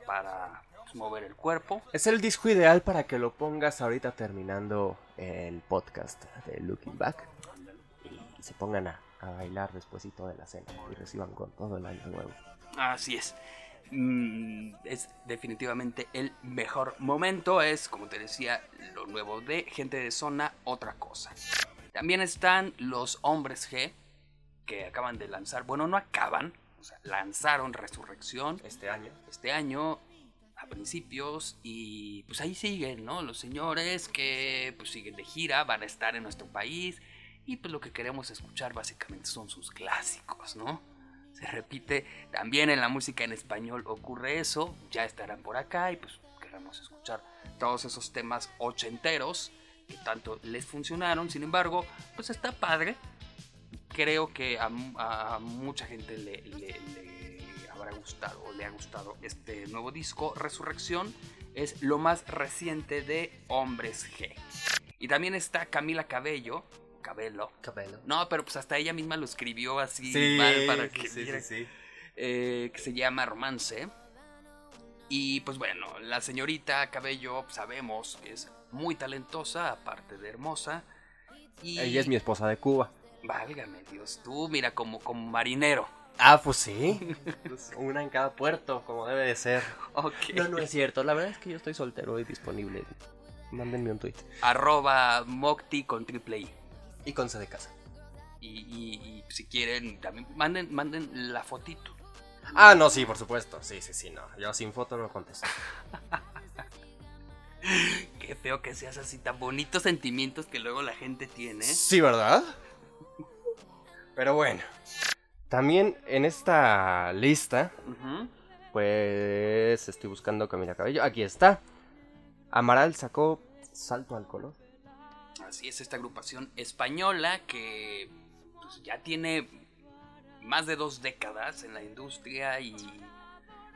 para pues, mover el cuerpo. Es el disco ideal para que lo pongas ahorita terminando el podcast de Looking Back. y se pongan a, a bailar despuesito de la cena y reciban con todo el año nuevo. Así es. Mm, es definitivamente el mejor momento. Es, como te decía, lo nuevo de gente de zona, otra cosa. También están los hombres G, que acaban de lanzar, bueno, no acaban, o sea, lanzaron Resurrección Este año. este año a principios y pues ahí siguen, ¿no? Los señores que pues siguen de gira, van a estar en nuestro país y pues lo que queremos escuchar básicamente son sus clásicos, ¿no? Se repite también en la música en español ocurre eso, ya estarán por acá y pues queremos escuchar todos esos temas ochenteros que tanto les funcionaron, sin embargo, pues está padre. Creo que a, mucha gente le- le habrá gustado o le ha gustado este nuevo disco. Resurrección es lo más reciente de Hombres G. Y también está Camila Cabello, Cabello. Cabello. No, pero pues hasta ella misma lo escribió así mal para que sí, sí, sí. eh, que se llama Romance. Y pues bueno, la señorita Cabello sabemos que es muy talentosa, aparte de hermosa. Y Ella es mi esposa de Cuba. Válgame Dios, tú mira como, como marinero. Ah, pues sí. Pues Una en cada puerto, como debe de ser. No, no es cierto. La verdad es que yo estoy soltero y disponible. Mándenme un tweet. Arroba Mocti con triple I. Y con C de casa. Y, y- y si quieren, también manden, manden la fotito. Ah, no, sí, por supuesto. Sí, sí, sí, no. Yo sin foto no contesto. Qué feo que seas así, tan bonitos sentimientos que luego la gente tiene. Sí, ¿verdad? Pero bueno. También en esta lista, pues estoy buscando Camila Cabello. Aquí está. Amaral sacó Salto al color. Así es, esta agrupación española que pues, ya tiene más de dos décadas en la industria y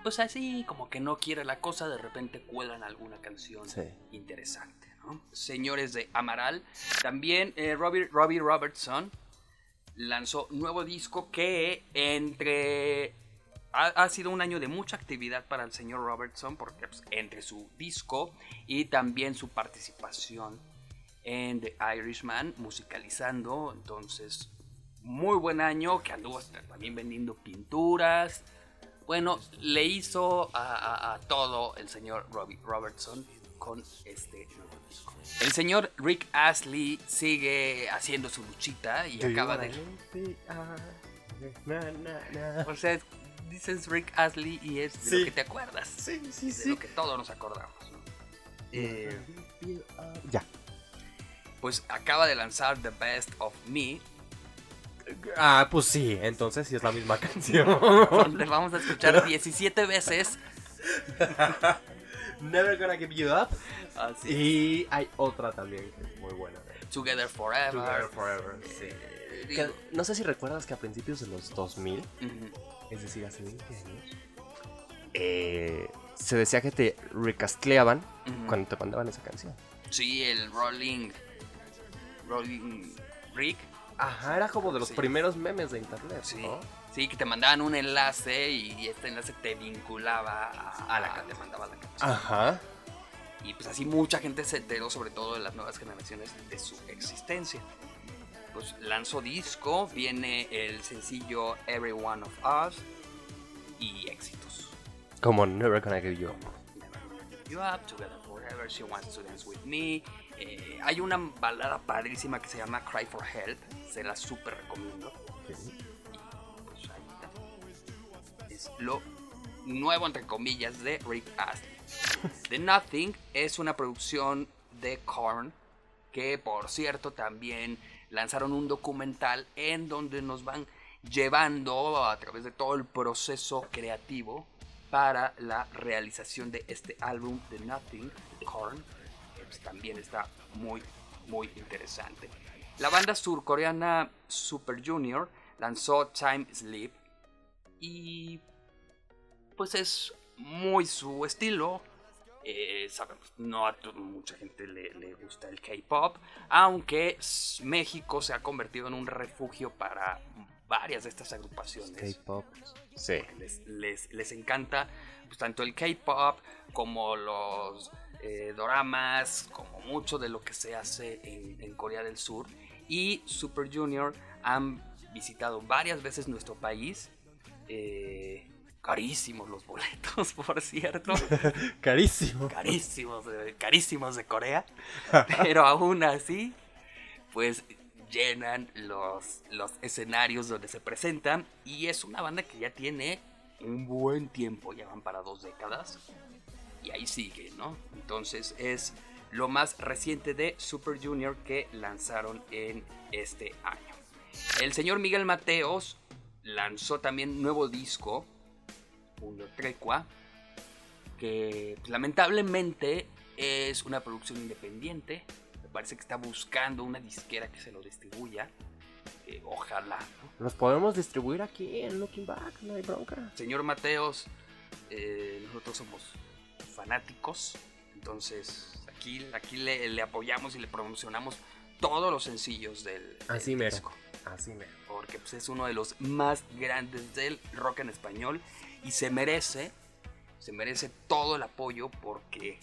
pues así como que no quiere la cosa, de repente cuelan alguna canción Sí. interesante. ¿no? Señores de Amaral, también eh, Robbie, Robbie Robertson lanzó nuevo disco que entre... Ha, ha sido un año de mucha actividad para el señor Robertson porque pues, entre su disco y también su participación en The Irishman, musicalizando. Entonces, muy buen año, que anduvo también vendiendo pinturas. Bueno, le hizo a, a- a todo el señor Robbie Robertson con este nuevo disco. El señor Rick Astley sigue haciendo su luchita y acaba de... O sea, dices Rick Astley y es de Sí. lo que te acuerdas. Sí, sí, De lo que todos nos acordamos. ¿no? Eh, Ya. Pues acaba de lanzar The Best of Me, Ah, pues sí, entonces sí es la misma canción. donde vamos a escuchar 17 veces. Never gonna give you up. Así, Y hay otra también que es muy buena. Together Forever. Together Forever, sí. Eh, Que- no sé si recuerdas que a principios de los 2000, ujú, es decir, hace 20 años, eh, se decía que te recastleaban cuando te mandaban esa canción. Sí, el Rolling. Rolling Rick. Ajá, era como de los Sí. primeros memes de internet, Sí. ¿no? Sí, que te mandaban un enlace y este enlace te vinculaba a, A la te canción. mandaba la canción. Ajá. Y pues así mucha gente se enteró, sobre todo de las nuevas generaciones, de su existencia. Pues lanzó disco, viene el sencillo Every One of Us y éxitos. Como Never Gonna Give You Up. Never Gonna Give You Up, Together Forever, She Wants to Dance With Me. Eh, hay una balada padrísima que se llama Cry for Help, se la súper recomiendo. Pues ahí está. Es lo nuevo, entre comillas, de Rick Astley. The Nothing es una producción de Korn, que por cierto también lanzaron un documental en donde nos van llevando a través de todo el proceso creativo para la realización de este álbum The Nothing Korn. Pues, también está muy, muy interesante. La banda surcoreana Super Junior lanzó Time Sleep y pues es muy su estilo. Eh, sabemos, no a mucha gente le, le gusta el K-pop, aunque México se ha convertido en un refugio para varias de estas agrupaciones. K-pop. Sí. Les, les- les encanta pues, tanto el K-pop como los eh, doramas, como mucho de lo que se hace en, en Corea del Sur. Y Super Junior han visitado varias veces nuestro país. Eh, carísimos los boletos, por cierto. Carísimo. Carísimos, de- carísimos de Corea. Pero aún así, pues llenan los, los escenarios donde se presentan. Y es una banda que ya tiene un buen tiempo, ya van para dos décadas. Y ahí sigue, ¿no? Entonces es lo más reciente de Super Junior que lanzaron en este año. El señor Miguel Mateos lanzó también nuevo disco, Uno Trecua, que pues, lamentablemente es una producción independiente. Me parece que está buscando una disquera que se lo distribuya. Eh, ojalá. ¿no? Los podemos distribuir aquí en Looking Back, no hay bronca. Señor Mateos, eh, nosotros somos fanáticos. Entonces aquí, aquí le, le apoyamos y le promocionamos todos los sencillos del, del Así mero. disco. Así me. Porque pues, es uno de los más grandes del rock en español. Y se merece, se merece todo el apoyo porque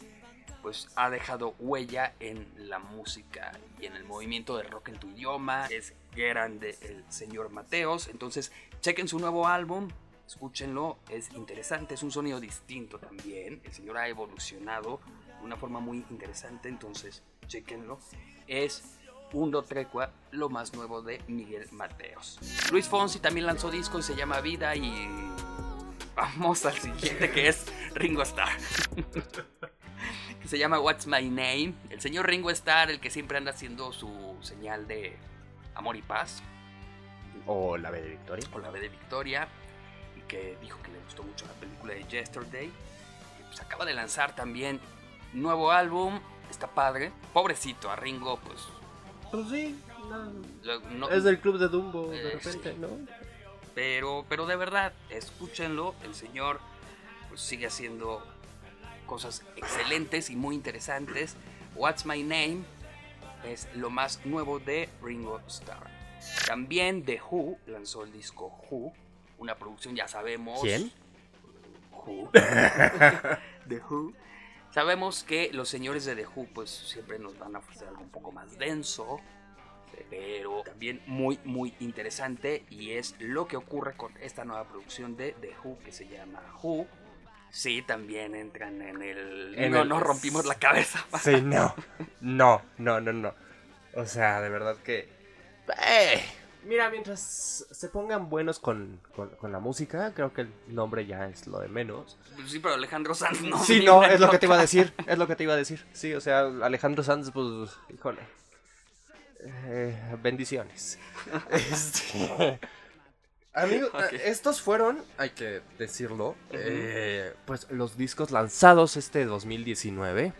pues ha dejado huella en la música y en el movimiento del rock en tu idioma. Es grande el señor Mateos. Entonces, chequen su nuevo álbum. Escúchenlo, es interesante, es un sonido distinto también. El señor ha evolucionado de una forma muy interesante, entonces chequenlo. Es Undo Trecua, lo más nuevo de Miguel Mateos. Luis Fonsi también lanzó disco y se llama Vida y vamos al siguiente que es Ringo Starr. que se llama What's My Name. El señor Ringo Starr, el que siempre anda haciendo su señal de amor y paz, O la B de Victoria. o la B de Victoria, que dijo que le gustó mucho la película de Yesterday. Y pues acaba de lanzar también nuevo álbum, está padre. Pobrecito, a Ringo, pues. Pues sí, no- es del club de Dumbo de Eh, repente, sí. ¿no? pero, pero de verdad, escúchenlo. El señor pues, sigue haciendo cosas excelentes y muy interesantes. What's My Name es lo más nuevo de Ringo Starr. También The Who lanzó el disco Who, una producción, ya sabemos. ¿Quién? Who. The Who. Sabemos que los señores de The Who pues siempre nos van a ofrecer algo un poco más denso, pero también muy muy interesante y es lo que ocurre con esta nueva producción de The Who que se llama Who. Sí, también entran en el... En no el- nos rompimos la cabeza. Sí, no. No, no, no, no. O sea, de verdad que. ¡Eh! Mira, mientras se pongan buenos con, con- con la música, creo que el nombre ya es lo de menos. Sí, pero Alejandro Sanz no. sí, no, es lo que te iba a decir. Es lo que te iba a decir. Sí, o sea, Alejandro Sanz, pues, híjole. Eh, bendiciones. Este, Amigo, Ok. estos fueron, hay que decirlo, eh, pues los discos lanzados este 2019.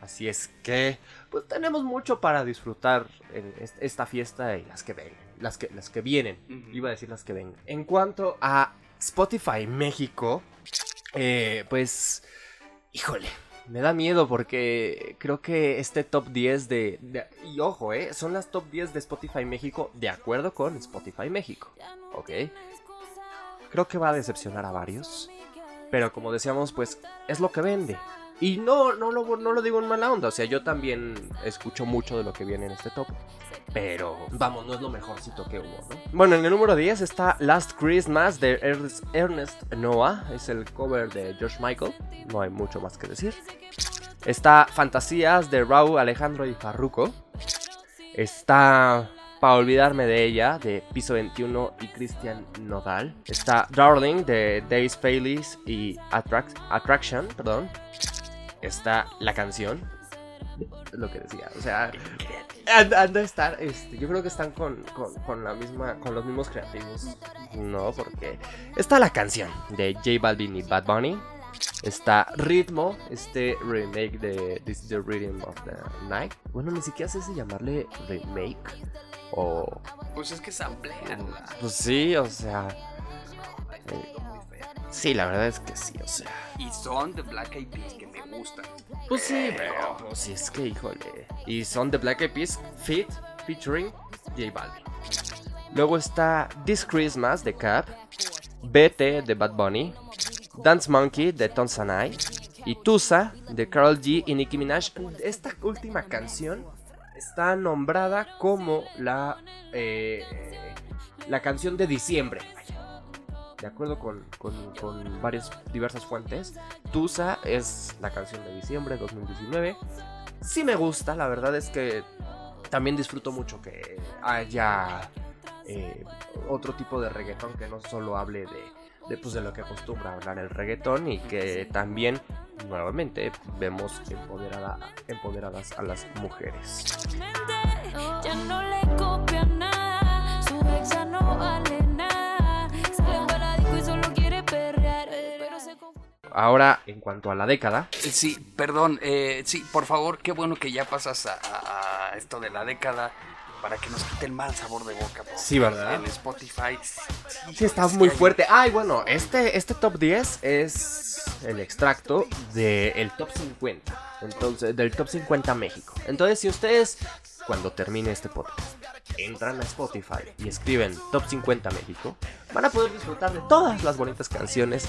Así es que, pues tenemos mucho para disfrutar en est- esta fiesta y las que ven, las que, las que vienen. Iba a decir las que vengan. En cuanto a Spotify México, eh, pues, híjole, me da miedo porque creo que este top 10 de, de- Y ojo, eh, son las top 10 de Spotify México de acuerdo con Spotify México. ¿Ok? Creo que va a decepcionar a varios. Pero como decíamos, pues es lo que vende. Y no, no, lo, digo en mala onda. O sea, yo también escucho mucho de lo que viene en este top. Pero vamos, no es lo mejorcito que hubo, ¿no? Bueno, en el número 10 está Last Christmas de Ernest, Noah. Es el cover de George Michael. No hay mucho más que decir. Está Fantasías de Raúl Alejandro y Farruko. Está Pa' olvidarme de ella de Piso 21 y Christian Nodal. Está Darling de Days Paylis y Attract- Attraction, perdón. Está la canción. Lo que decía. O sea, han, han de estar. Este, yo creo que están con, con- con la misma. con los mismos creativos. No, porque. Está la canción de J Balvin y Bad Bunny. Está Ritmo, este remake de This is the Rhythm of the Night. Bueno, ni siquiera sé si llamarle remake o. Pues es que samplean. Pues sí, o sea. eh, sí, la verdad es que sí, o sea. Y son de Black Eyed Peas que me gustan. Pues sí, pero pues sí, es que híjole. Y son de Black Eyed Peas Fit featuring J Balvin. Luego está This Christmas de Cap, BT de Bad Bunny, Dance Monkey de Tonsanai y Tusa de Carol G y Nicki Minaj. Esta última canción está nombrada como la, eh, la canción de diciembre. De acuerdo con, con, con varias diversas fuentes, Tusa es la canción de diciembre 2019. Sí me gusta, la verdad es que también disfruto mucho que haya eh, otro tipo de reggaetón que no solo hable de, de, pues, de lo que acostumbra hablar el reggaetón y que también nuevamente vemos empoderada, empoderadas a las mujeres. Ya no le copia nada, su ex ya no vale Ahora, en cuanto a la década, Sí, perdón, eh, sí, por favor, qué bueno que ya pasas a, esto de la década para que nos quite el mal sabor de boca. Sí. ¿verdad? En Spotify. sí está es muy fuerte. Ay, bueno, este, este top 10 es el extracto del top 50. Entonces, del top 50 México. Entonces, si ustedes, cuando termine este podcast, entran a Spotify y escriben top 50 México, van a poder disfrutar de todas las bonitas canciones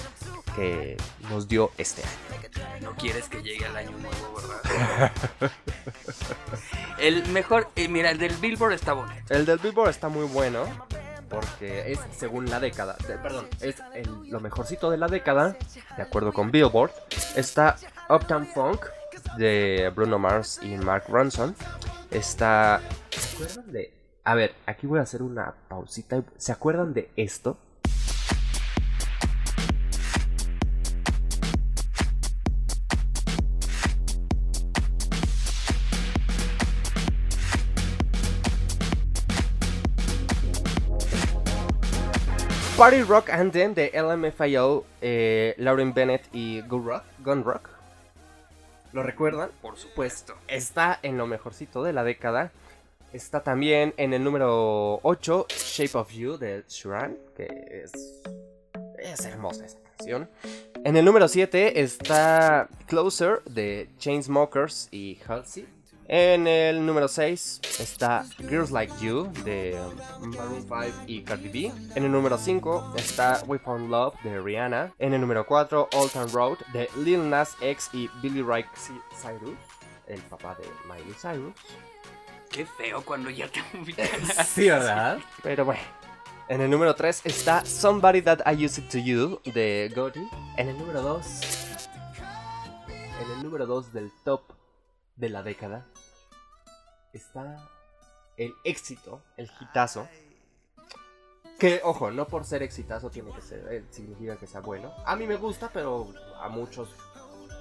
que nos dio este año. No quieres que llegue el año nuevo, ¿verdad? el mejor, eh, mira, el del Billboard está bonito. El del Billboard está muy bueno. Porque es según la década. de- perdón, es el- lo mejorcito de la década. De acuerdo con Billboard. Está Uptown Funk de Bruno Mars y Mark Ronson. Está. ¿Se acuerdan de.? A ver, aquí voy a hacer una pausita. ¿Se acuerdan de esto? Party Rock Anthem de LMFAO, eh, Lauren Bennett y Gun Rock. Gun Rock. ¿Lo recuerdan? Por Pues supuesto. está en lo mejorcito de la década. Está también en el número 8, Shape of You de Shuran, que es, es hermosa esa canción. En el número 7 está Closer de Chainsmokers y Halsey. En el número 6 está Girls Like You de Maroon 5 y Cardi B. En el número 5 está We Found Love de Rihanna. En el número 4 Old Town Road de Lil Nas X y Billy Ray Cyrus, el papá de Miley Cyrus. Qué feo cuando ya te ubican. Sí, ¿verdad? Pero bueno. En el número 3 está Somebody That I Used to You de Gotti. En el número 2. En el número 2 del top de la década está el éxito, el hitazo. Que, ojo, no por ser exitazo tiene que ser, eh, significa que sea bueno. A mí me gusta, pero a muchos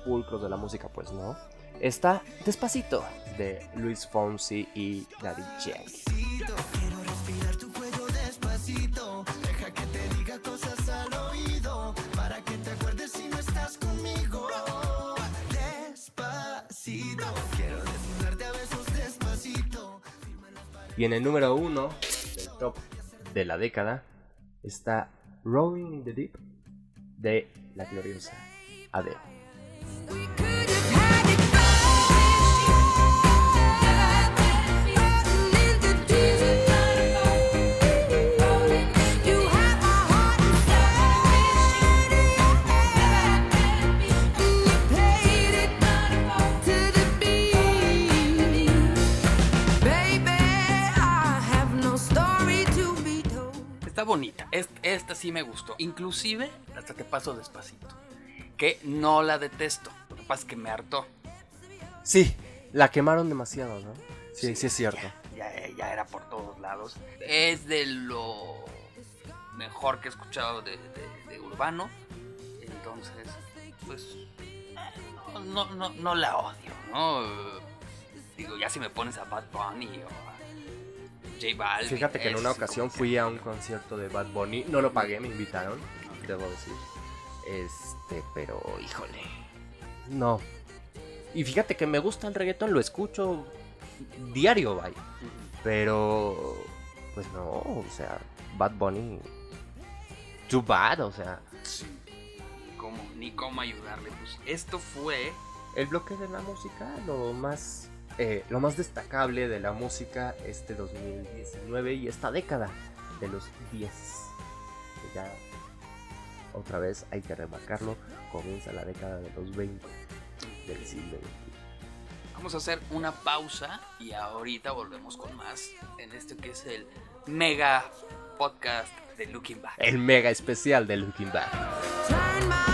pulcros de la música, pues no. Está Despacito de Luis Fonsi y Daddy Yankee. Y en el número uno del top de la década está Rolling in the Deep de la gloriosa Adele. Sí me gustó. Inclusive, hasta te paso despacito. Que no la detesto. Lo que pasa es que me hartó. Sí, la quemaron demasiado, ¿no? Sí, sí, es cierto. Ya, ya- ya era por todos lados. Es de lo mejor que he escuchado de, de- de Urbano. Entonces, pues. No, no, no, no la odio, ¿no? Digo, ya si me pones a Bad Bunny o a J Balvin. Fíjate que en una ocasión fui a un concierto de Bad Bunny. No lo pagué, me invitaron, debo decir. Este, pero híjole. No. Y fíjate que me gusta el reggaetón, lo escucho diario, vaya. Pero, pues no, o sea, Bad Bunny. Too bad, o sea. Sí. ¿Cómo? Ni cómo ayudarle. Pues esto fue. El bloque de la música, lo más, eh, lo más destacable de la música este 2019 y esta década de los 10. Que ya, otra vez hay que remarcarlo, comienza la década de los 20 del siglo XXI. Vamos a hacer una pausa y ahorita volvemos con más en este que es el mega podcast de Looking Back. El mega especial de Looking Back.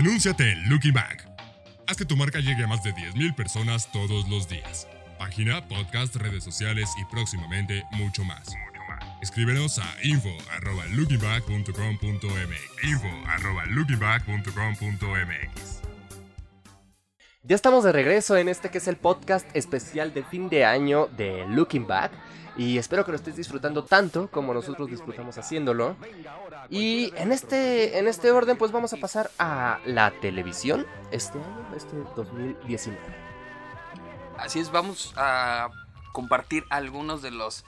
Anúnciate en Looking Back. Haz que tu marca llegue a más de 10.000 personas todos los días. Página, podcast, redes sociales y próximamente mucho más. Escríbenos a info@lookingback.com.mx. info@lookingback.com.mx. Ya estamos de regreso en este que es el podcast especial de fin de año de Looking Back. Y espero que lo estés disfrutando tanto como nosotros disfrutamos haciéndolo. Y en este, en este orden, pues vamos a pasar a la televisión este año, este 2019. Así es, vamos a compartir algunos de los eh,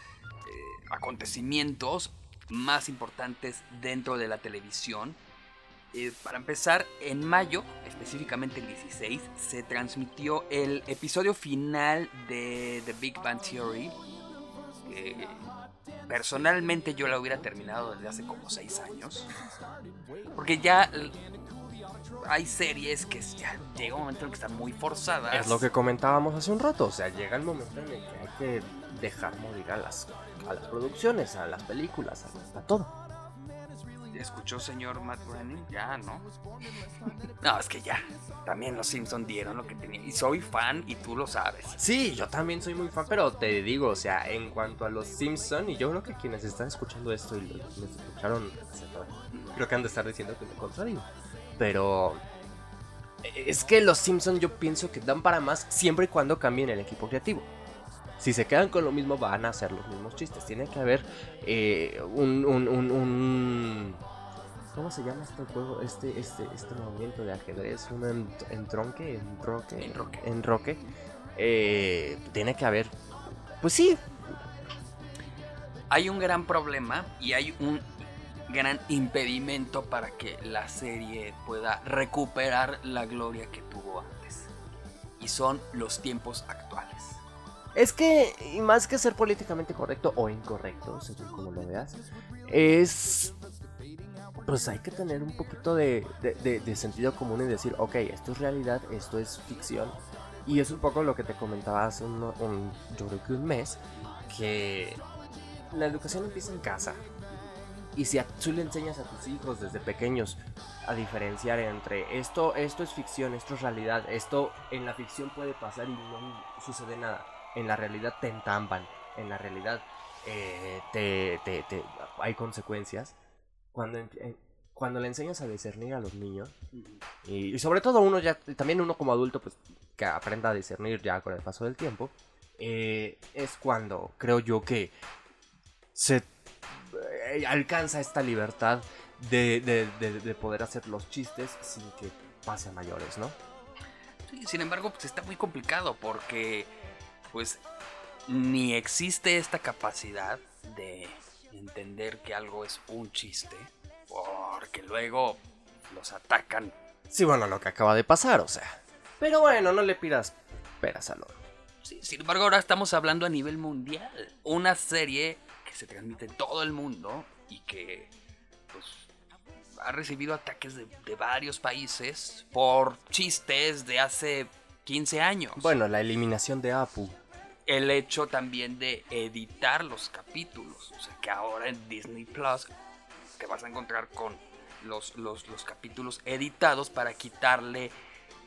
acontecimientos más importantes dentro de la televisión. Eh, para empezar, en mayo, específicamente el 16, se transmitió el episodio final de The Big Bang Theory. Que personalmente yo la hubiera terminado desde hace como 6 años. Porque ya hay series que ya llega un momento en que están muy forzadas. Es lo que comentábamos hace un rato. O sea, llega el momento en el que hay que dejar morir a las, a las producciones, a las películas, a, a todo. ¿Escuchó señor Matt Groening? Ya, ¿no? No, es que ya. También los Simpsons dieron lo que tenían. Y soy fan y tú lo sabes. Sí, yo también soy muy fan, pero te digo, o sea, en cuanto a los Simpson y yo creo que quienes están escuchando esto y lo- quienes escucharon, creo que han de estar diciendo que me contradigo. Pero es que los Simpson yo pienso que dan para más siempre y cuando cambien el equipo creativo. Si se quedan con lo mismo van a hacer los mismos chistes. Tiene que haber eh, un, un, un, un- ¿Cómo se llama este juego? Este, este, este movimiento de ajedrez. Un ent- entronque, enroque. Enroque. enroque. Eh, tiene que haber. Pues sí. Hay un gran problema y hay un gran impedimento para que la serie pueda recuperar la gloria que tuvo antes. Y son los tiempos actuales. Es que, y más que ser políticamente correcto o incorrecto, según como lo veas, es. Pues hay que tener un poquito de, de- sentido común y decir, ok, esto es realidad, esto es ficción. Y es un poco lo que te comentaba hace un, yo creo que un mes, que la educación empieza en casa. Y si a- tú le enseñas a tus hijos desde pequeños a diferenciar entre esto, esto es ficción, esto es realidad, esto en la ficción puede pasar y no sucede nada. En la realidad te entamban, en la realidad eh, te- hay consecuencias. Cuando, cuando le enseñas a discernir a los niños, y, y sobre todo uno ya, también uno como adulto, pues que aprenda a discernir ya con el paso del tiempo, eh, es cuando creo yo que se eh, alcanza esta libertad de, de- de- de poder hacer los chistes sin que pase a mayores, ¿no? Sí, sin embargo, pues está muy complicado porque, pues, ni existe esta capacidad de entender que algo es un chiste, porque luego los atacan. Sí, bueno, lo que acaba de pasar, o sea. Pero bueno, no le pidas peras al oro. Sí, sin embargo, ahora estamos hablando a nivel mundial. Una serie que se transmite en todo el mundo y que, pues, ha recibido ataques de, de varios países por chistes de hace 15 años. Bueno, la eliminación de Apu. El hecho también de editar los capítulos. O sea, que ahora en Disney Plus te vas a encontrar con los, los, los capítulos editados para quitarle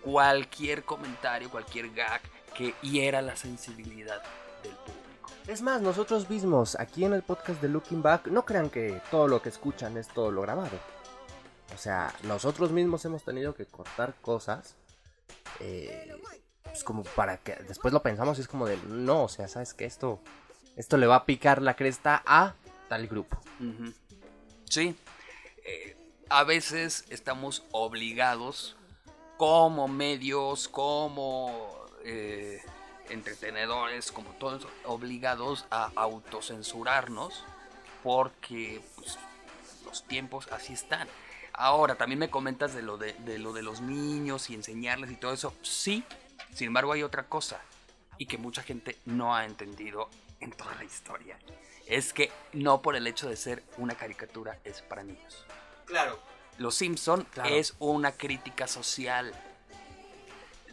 cualquier comentario, cualquier gag que hiera la sensibilidad del público. Es más, nosotros mismos, aquí en el podcast de Looking Back, no crean que todo lo que escuchan es todo lo grabado. O sea, nosotros mismos hemos tenido que cortar cosas. eh, pues como para que después lo pensamos y es como de, no, o sea, sabes que esto, esto le va a picar la cresta a tal grupo. Sí. Eh, a veces estamos obligados como medios, como eh, entretenedores, como todos, obligados a autocensurarnos porque pues, los tiempos así están. Ahora, también me comentas de lo de, de lo de los niños y enseñarles y todo eso. Sí, sin embargo hay otra cosa y que mucha gente no ha entendido en toda la historia. Es que no por el hecho de ser una caricatura es para niños. Claro. Los Simpson Claro. es una crítica social.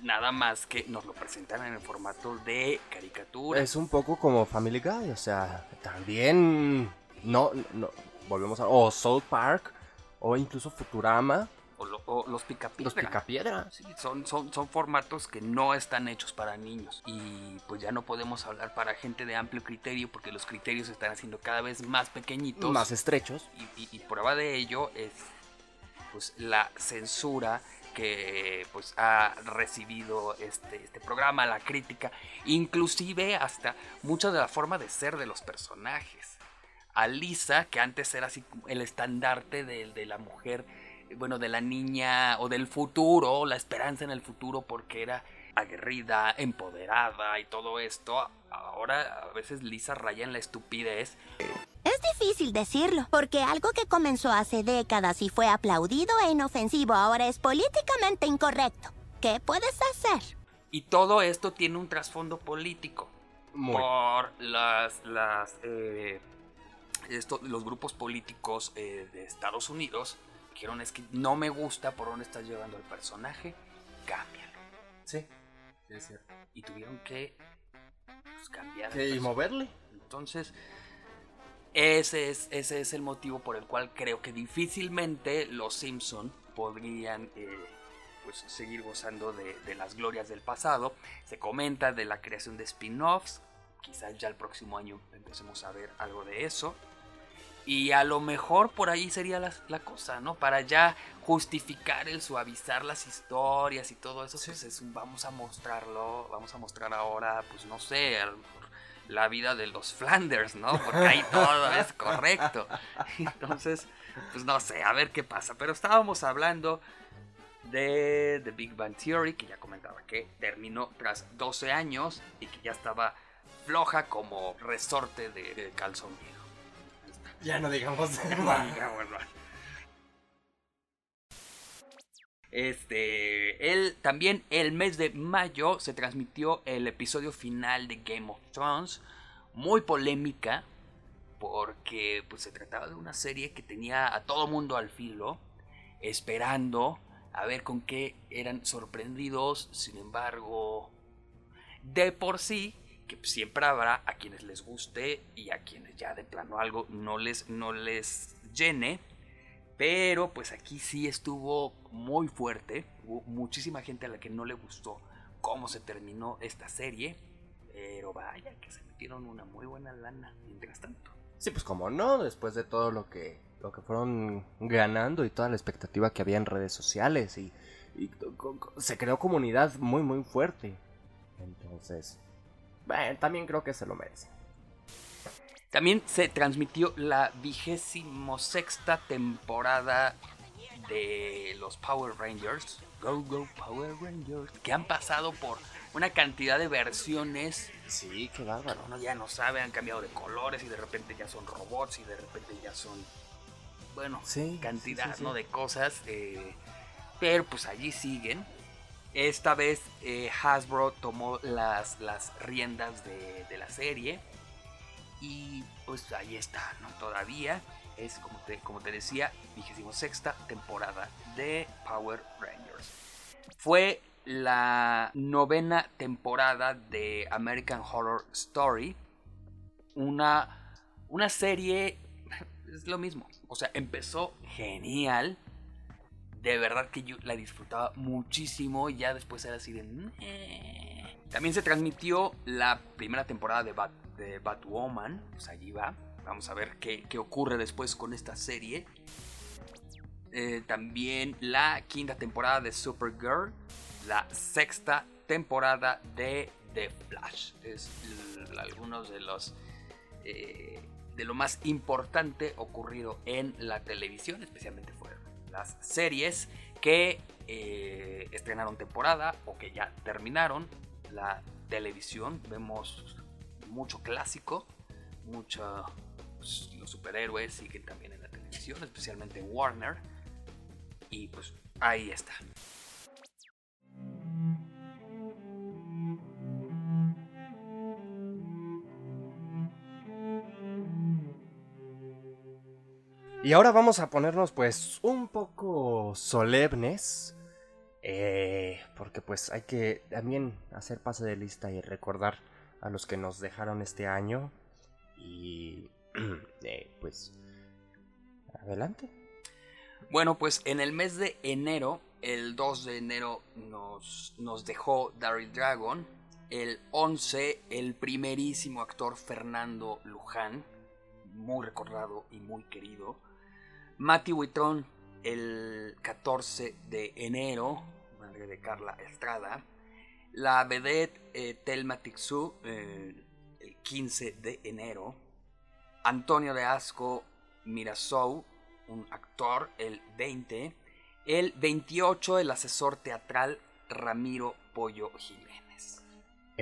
Nada más que nos lo presentan en el formato de caricatura. Es un poco como Family Guy, o sea, también no, no volvemos a o South Park o incluso Futurama, O, lo- o los picapiedra. los Picapiedra. Sí, son, son, son formatos que no están hechos para niños. Y pues ya no podemos hablar para gente de amplio criterio porque los criterios se están haciendo cada vez más pequeñitos. más estrechos. y, y- y prueba de ello es pues la censura que pues ha recibido este, este programa, la crítica, inclusive hasta mucha de la forma de ser de los personajes. A Lisa, que antes era así el estandarte de, de la mujer, bueno, de la niña o del futuro, la esperanza en el futuro porque era aguerrida, empoderada y todo esto, ahora a veces Lisa raya en la estupidez Es difícil decirlo, porque algo que comenzó hace décadas y fue aplaudido e inofensivo ahora es políticamente incorrecto. ¿Qué puedes hacer? Y todo esto tiene un trasfondo político. Muy. Por las, las eh, esto- los grupos políticos eh, de Estados Unidos dijeron es que no me gusta por dónde estás llevando el personaje, cámbialo. Sí, es cierto. Y tuvieron que pues, cambiar. y moverle. Entonces, ese es, ese es el motivo por el cual creo que difícilmente los Simpson podrían eh, pues, seguir gozando de, de las glorias del pasado. Se comenta de la creación de spin-offs. Quizás ya el próximo año empecemos a ver algo de eso. Y a lo mejor por ahí sería la, la cosa, ¿no? Para ya justificar el suavizar las historias y todo eso, pues es un vamos a mostrarlo, vamos a mostrar ahora, pues no sé, a lo mejor la vida de los Flanders, ¿no? Porque ahí todo es correcto. Entonces, pues no sé, a ver qué pasa. Pero estábamos hablando de The Big Bang Theory, que ya comentaba que terminó tras 12 años y que ya estaba floja como resorte de, de calzón. Ya no digamos Digámoslo. Este, el, también el mes de mayo se transmitió el episodio final de Game of Thrones, muy polémica, porque pues se trataba de una serie que tenía a todo mundo al filo, esperando a ver con qué eran sorprendidos, sin embargo, de por sí, siempre habrá a quienes les guste y a quienes ya de plano algo no les, no les llene. Pero pues aquí sí estuvo muy fuerte. Hubo muchísima gente a la que no le gustó cómo se terminó esta serie. Pero vaya que se metieron una muy buena lana mientras tanto. Sí, pues como no, después de todo lo que lo que fueron ganando y toda la expectativa que había en redes sociales y, se creó comunidad muy muy fuerte. Entonces, bueno, también creo que se lo merece. También se transmitió la vigésimo sexta temporada de los Power Rangers. Go Go Power Rangers. Que han pasado por una cantidad de versiones. Sí, qué bárbaro. Uno ya no sabe, han cambiado de colores y de repente ya son robots y de repente ya son. Bueno, Sí, cantidad sí, sí, sí. ¿no? de cosas. eh, pero pues allí siguen. Esta vez eh, Hasbro tomó las, las riendas de, de la serie. Y pues ahí está, ¿no? Todavía es, como te, como te decía, 26 temporada de Power Rangers. Fue la novena temporada de American Horror Story. Una, una serie, es lo mismo. O sea, empezó genial. De verdad que yo la disfrutaba muchísimo. Y ya después era así de... También se transmitió la primera temporada de, Bat, de Batwoman. Pues allí va. Vamos a ver qué, ocurre después con esta serie. Eh, también la quinta temporada de Supergirl. La sexta temporada de The Flash. Es algunos de los... eh, de lo más importante ocurrido en la televisión, especialmente fuera las series que eh, estrenaron temporada o que ya terminaron. La televisión, vemos mucho clásico, mucho pues, los superhéroes siguen también en la televisión, especialmente Warner. Y pues ahí está. Y ahora vamos a ponernos pues un poco solemnes. eh, porque pues hay que también hacer pase de lista y recordar a los que nos dejaron este año. Y eh, pues... Adelante. Bueno, pues en el mes de enero, el 2 de enero nos, nos dejó Daryl Dragon. El 11, el primerísimo actor Fernando Luján, muy recordado y muy querido. Matthew Whitron, el 14 de enero, madre de Carla Estrada. La vedette eh, Telma Tixu, eh, el 15 de enero. Antonio de Asco Mirasou, un actor, el 20. El 28, el asesor teatral Ramiro Pollo Jiménez.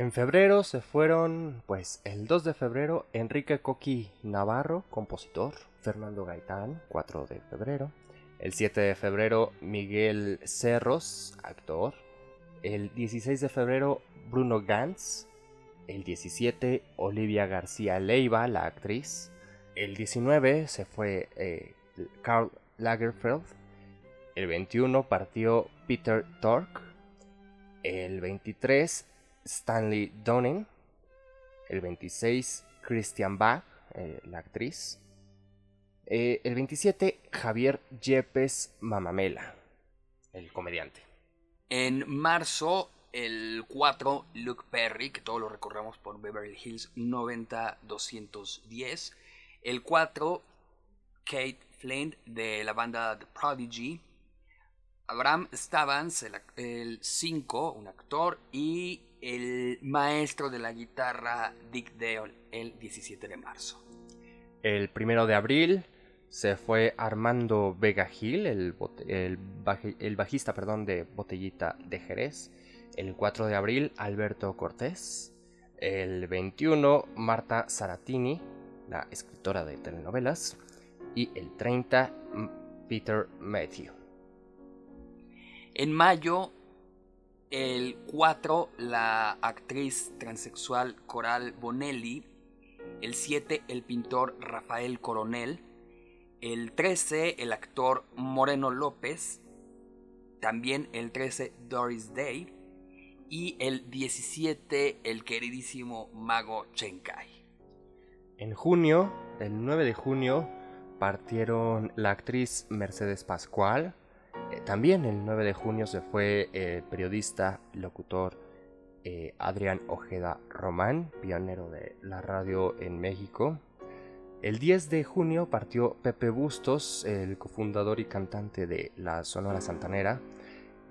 En febrero se fueron, pues el 2 de febrero, Enrique Coqui Navarro, compositor, Fernando Gaitán, 4 de febrero. El 7 de febrero, Miguel Cerros, actor. El 16 de febrero, Bruno Gantz. El 17, Olivia García Leiva, la actriz. El 19 se fue eh, Karl Lagerfeld. El 21 partió Peter Tork. El 23, Stanley Donen. El 26, Christian Bach, eh, la actriz. Eh, el 27, Javier Yepes Mamamela, el comediante. En marzo, el 4, Luke Perry, que todos lo recordamos por Beverly Hills 90210. El 4, Kate Flint de la banda The Prodigy. Abraham Stavans, el 5, un actor. Y el maestro de la guitarra Dick Dale, el 17 de marzo. El primero de abril se fue Armando Vega Gil, el, el baji- el bajista perdón, de Botellita de Jerez. El 4 de abril, Alberto Cortés. El 21, Marta Saratini, la escritora de telenovelas. Y el 30, M- Peter Matthew. En mayo, el 4, la actriz transexual Coral Bonelli. El 7, el pintor Rafael Coronel. El 13, el actor Moreno López. También el 13, Doris Day. Y el 17, el queridísimo mago Chenkai. En junio, el 9 de junio, partieron la actriz Mercedes Pascual. Eh, también el 9 de junio se fue el periodista, locutor eh, Adrián Ojeda Román, pionero de la radio en México. El 10 de junio partió Pepe Bustos, el cofundador y cantante de la Sonora Santanera.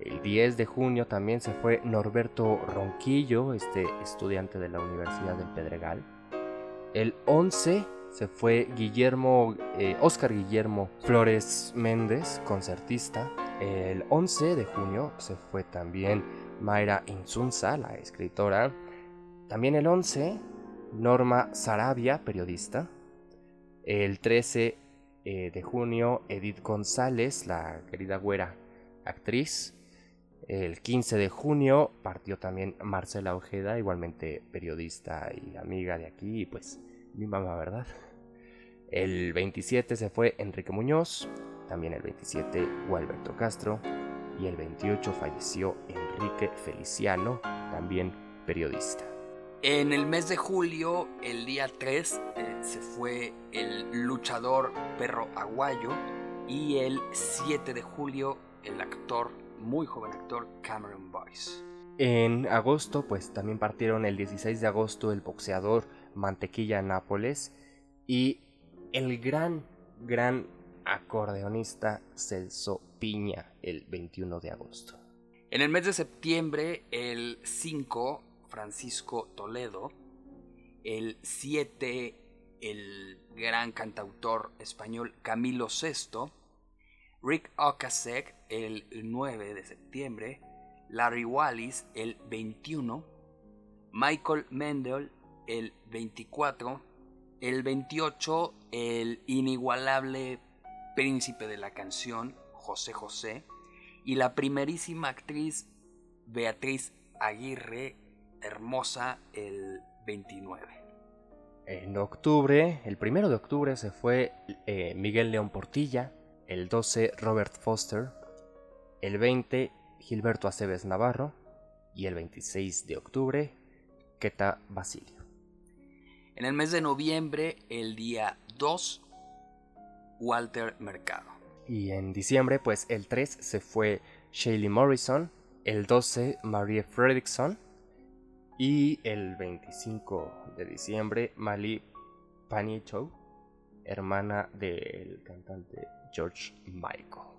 El 10 de junio también se fue Norberto Ronquillo, este estudiante de la Universidad del Pedregal. El 11 se fue Guillermo, eh, Oscar Guillermo Flores Méndez, concertista. El 11 de junio se fue también Mayra Insunza, la escritora. También el 11, Norma Sarabia, periodista. El 13 eh, de junio, Edith González, la querida güera actriz. El 15 de junio partió también Marcela Ojeda, igualmente periodista y amiga de aquí, pues mi mamá, ¿verdad? El 27 se fue Enrique Muñoz, también el 27 Gualberto Castro, y el 28 falleció Enrique Feliciano, también periodista. En el mes de julio, el día 3, eh, se fue el luchador Perro Aguayo. Y el 7 de julio, el actor, muy joven actor, Cameron Boyce. En agosto, pues también partieron el 16 de agosto el boxeador Mantequilla Nápoles y el gran, gran acordeonista Celso Piña el 21 de agosto. En el mes de septiembre, el 5, Francisco Toledo. El 7, el gran cantautor español Camilo VI. Rick Ocasek el 9 de septiembre, Larry Wallis el 21, Michael Mendel el 24, el 28 el inigualable príncipe de la canción José José y la primerísima actriz Beatriz Aguirre, hermosa el 29. En octubre, el primero de octubre se fue eh, Miguel León Portilla, el 12 Robert Foster, el 20 Gilberto Aceves Navarro y el 26 de octubre Queta Basilio. En el mes de noviembre, el día 2, Walter Mercado. Y en diciembre, pues el 3 se fue Shaylee Morrison, el 12 Marie Fredrickson y el 25 de diciembre Mali Panicho, hermana del cantante George Michael.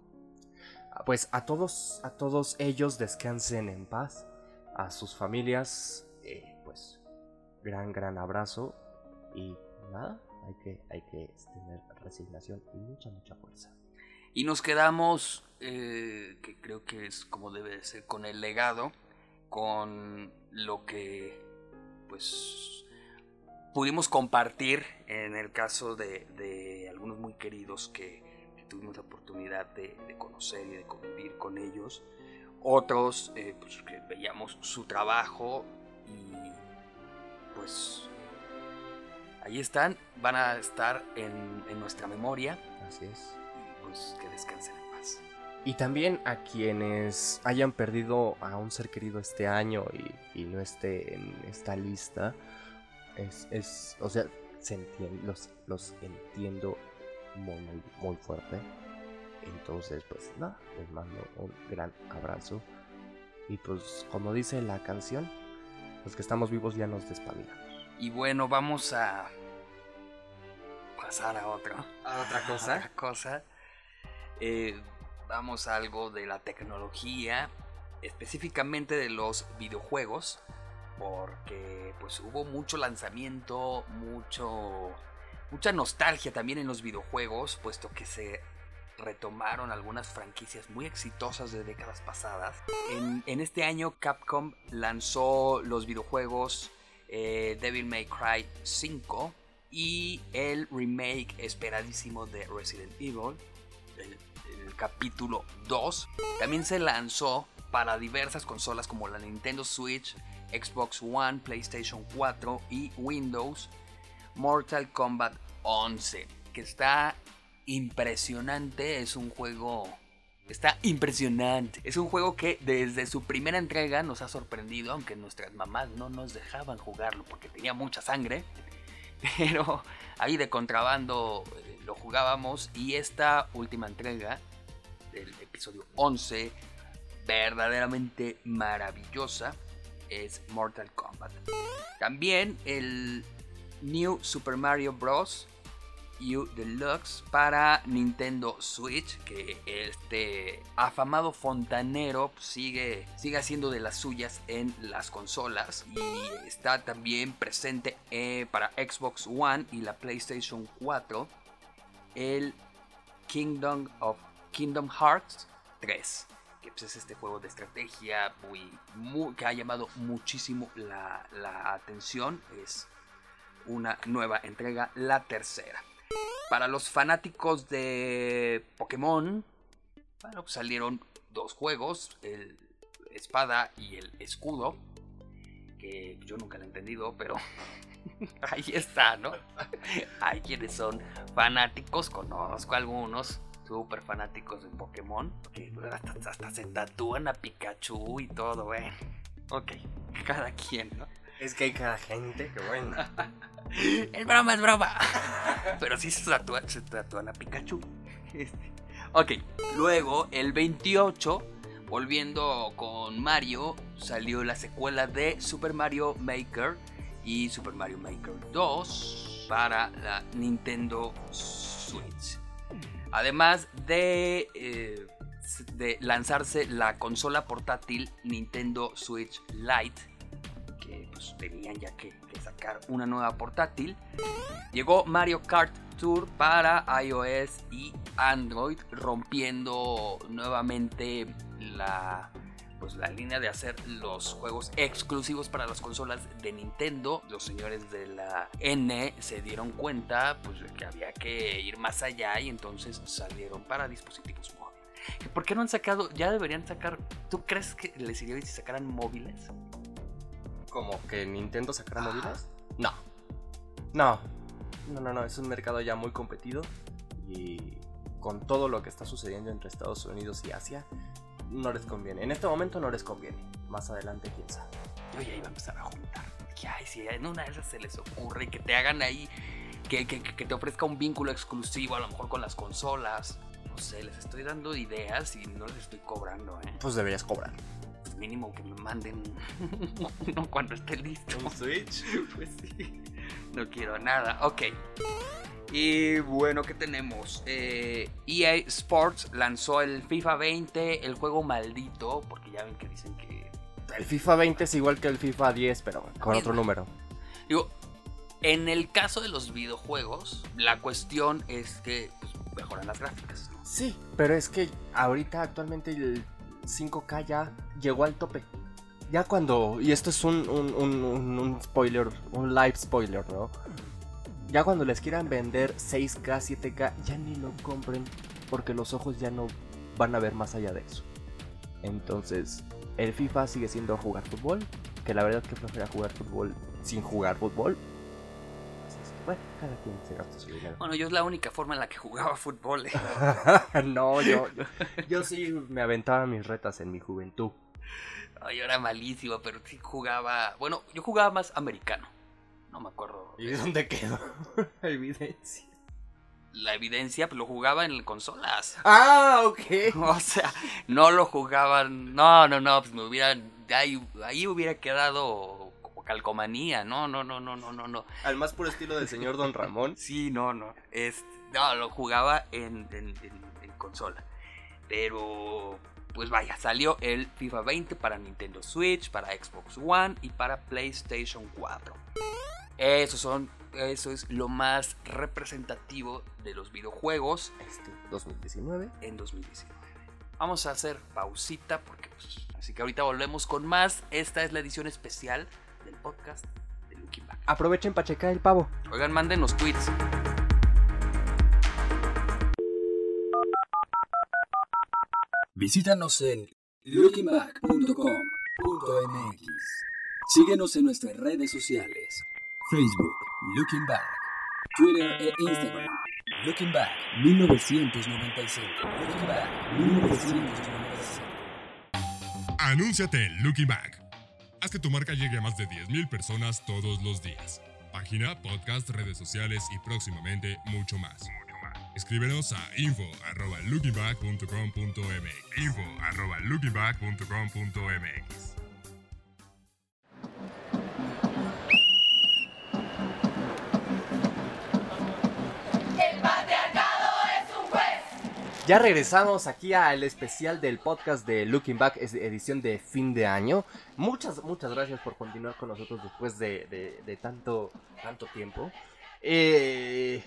Ah, Pues a todos, a todos ellos descansen en paz, a sus familias, eh, pues gran, gran abrazo y nada, hay que, hay que tener resignación y mucha, mucha fuerza. Y nos quedamos, eh, que creo que es como debe de ser, con el legado, con lo que pues pudimos compartir en el caso de, de algunos muy queridos que, que tuvimos la oportunidad de, de conocer y de convivir con ellos. Otros, eh, pues que veíamos su trabajo y pues ahí están, van a estar en, en nuestra memoria Así es. y pues que descansen en paz. Y también a quienes hayan perdido a un ser querido este año y, y no esté en esta lista, es, es o sea, se entien- los, los entiendo muy, muy, muy fuerte. Entonces, pues nada, les mando un gran abrazo. Y pues, como dice la canción, los que estamos vivos ya nos despabilamos. Y bueno, vamos a pasar a otro. ¿A otra otra cosa. Eh, vamos a algo de la tecnología, específicamente de los videojuegos, porque pues hubo mucho lanzamiento, mucho mucha nostalgia también en los videojuegos, puesto que se retomaron algunas franquicias muy exitosas de décadas pasadas. En, en este año Capcom lanzó los videojuegos eh, Devil May Cry 5 y el remake esperadísimo de Resident Evil, el, el capítulo 2. También se lanzó para diversas consolas como la Nintendo Switch, Xbox One, PlayStation 4 y Windows Mortal Kombat 11, que está impresionante, es un juego... Está impresionante. Es un juego que desde su primera entrega nos ha sorprendido, aunque nuestras mamás no nos dejaban jugarlo porque tenía mucha sangre. Pero ahí de contrabando eh, lo jugábamos y esta última entrega del episodio 11, verdaderamente maravillosa, es Mortal Kombat. También el New Super Mario Bros. U Deluxe para Nintendo Switch, que este afamado fontanero sigue, sigue haciendo de las suyas en las consolas. Y está también presente eh, para Xbox One y la PlayStation 4 el Kingdom of Kingdom Hearts 3 que pues, es este juego de estrategia muy, muy- que ha llamado muchísimo la, la atención. Es una nueva entrega la tercera para los fanáticos de Pokémon, bueno, pues salieron dos juegos, el espada y el escudo, que yo nunca lo he entendido, pero ahí está, ¿no? Hay quienes son fanáticos, conozco algunos súper fanáticos de Pokémon, que hasta, hasta se tatúan a Pikachu y todo, ¿eh? Ok, cada quien, ¿no? Es que hay cada gente que bueno. Es broma, es broma. Pero sí se se tatúan a Pikachu. Este, Ok, luego el 28, volviendo con Mario, salió la secuela de Super Mario Maker y Super Mario Maker 2 para la Nintendo Switch. Además de, eh, de lanzarse la consola portátil Nintendo Switch Lite, que que pues, tenían ya que, que sacar una nueva portátil. Llegó Mario Kart Tour para iOS y Android, rompiendo nuevamente la, pues, la línea de hacer los juegos exclusivos para las consolas de Nintendo. Los señores de la N se dieron cuenta pues, de que había que ir más allá y entonces salieron para dispositivos móviles. ¿Por qué no han sacado? Ya deberían sacar. ¿Tú crees que les iría si sacaran móviles? ¿Como que Nintendo sacara móviles? No. No. No, no, no. Es un mercado ya muy competido. Y con todo lo que está sucediendo entre Estados Unidos y Asia, no les conviene. En este momento no les conviene. Más adelante, quién sabe. Yo ya iba a empezar a juntar. Que, ay, si en una de esas se les ocurre que te hagan ahí. Que, que- que te ofrezca un vínculo exclusivo, a lo mejor con las consolas. No sé, les estoy dando ideas y no les estoy cobrando, ¿eh? Pues deberías cobrar. Mínimo que me manden uno cuando esté listo. Switch? Pues sí, no quiero nada. Ok. Y bueno, ¿qué tenemos? Eh, EA Sports lanzó el FIFA 20, el juego maldito, porque ya ven que dicen que... El FIFA 20 es igual que el FIFA 10, pero con otro número. Digo, en el caso de los videojuegos, la cuestión es que pues, mejoran las gráficas. ¿no? Sí, pero es que ahorita actualmente el 5K ya llegó al tope. Ya cuando, y esto es un, un, un- spoiler, un live spoiler, ¿no? Ya cuando les quieran vender 6K, 7K, ya ni lo compren porque los ojos ya no van a ver más allá de eso. Entonces, el FIFA sigue siendo jugar fútbol, que la verdad que prefiero jugar fútbol sin jugar fútbol. Bueno, cada quien se gasta su dinero. Bueno, yo es la única forma en la que jugaba fútbol. ¿eh? no, yo, yo, yo sí me aventaba mis retas en mi juventud. Ay, yo era malísimo, pero sí jugaba... Bueno, yo jugaba más americano. No me acuerdo. ¿Y dónde quedó la evidencia? La evidencia, pues lo jugaba en consolas. Ah, ok. O sea, no lo jugaban. No, no, no, pues me hubiera. Ahí, ahí hubiera quedado calcomanía. No, no, no, no, no, no, no. Al más puro estilo del señor Don Ramón. Sí, no, no. No, lo jugaba en, en, en- en consola. Pero, pues vaya, salió el FIFA 20 para Nintendo Switch, para Xbox One y para PlayStation 4. Esos son, eso es lo más representativo de los videojuegos Este, 2019. en 2019. Vamos a hacer pausita porque pues, así que ahorita volvemos con más. Esta es la edición especial del podcast de Looking Back. Aprovechen para checar el pavo. Oigan, manden los tweets. Visítanos en lookingback.com.mx. Síguenos en nuestras redes sociales. Facebook, Looking Back. Twitter e Instagram. Looking Back 1995. Looking Back 1995. Anúnciate en Looking Back. Haz que tu marca llegue a más de 10.000 personas todos los días. Página, podcast, redes sociales y próximamente mucho más. Escríbenos a info.lookingback.com.mx info.lookingback.com.mx Ya regresamos aquí al especial del podcast de Looking Back, edición de fin de año. Muchas, muchas gracias por continuar con nosotros después de, de- tanto, tanto tiempo. Eh,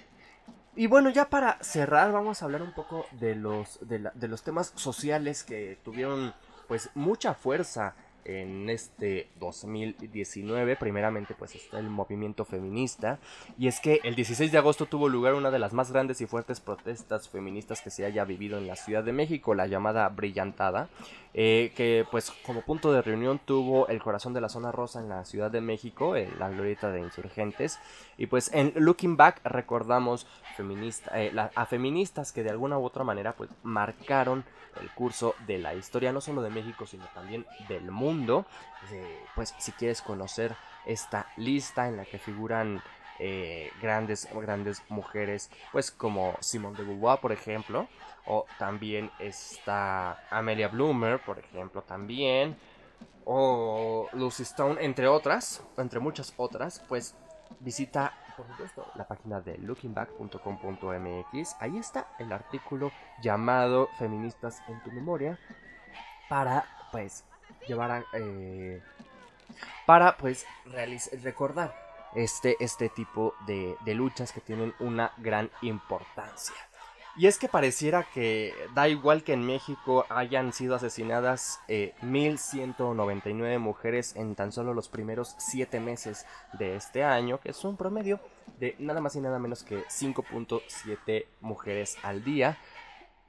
y bueno, ya para cerrar, vamos a hablar un poco de los, de los temas sociales que tuvieron pues mucha fuerza en este 2019. Primeramente pues está el movimiento feminista. Y es que el 16 de agosto tuvo lugar una de las más grandes y fuertes protestas feministas que se haya vivido en la Ciudad de México, la llamada Brillantada, eh, que pues como punto de reunión tuvo el corazón de la zona rosa en la Ciudad de México, en la glorieta de insurgentes. Y pues en Looking Back recordamos feminista, eh, la- a feministas que de alguna u otra manera pues marcaron el curso de la historia, no solo de México, sino también del mundo. Eh, pues si quieres conocer esta lista en la que figuran eh, grandes, grandes mujeres, pues como Simone de Beauvoir, por ejemplo, o también está Amelia Bloomer, por ejemplo, también, o Lucy Stone, entre otras, entre muchas otras, pues visita, por supuesto, la página de lookingback.com.mx. Ahí está el artículo llamado Feministas en tu memoria para, pues, llevar a, eh, para pues recordar este, este tipo de, de luchas que tienen una gran importancia. Y es que pareciera que da igual que en México hayan sido asesinadas eh, 1.199 mujeres en tan solo los primeros 7 meses de este año, que es un promedio de nada más y nada menos que 5.7 mujeres al día.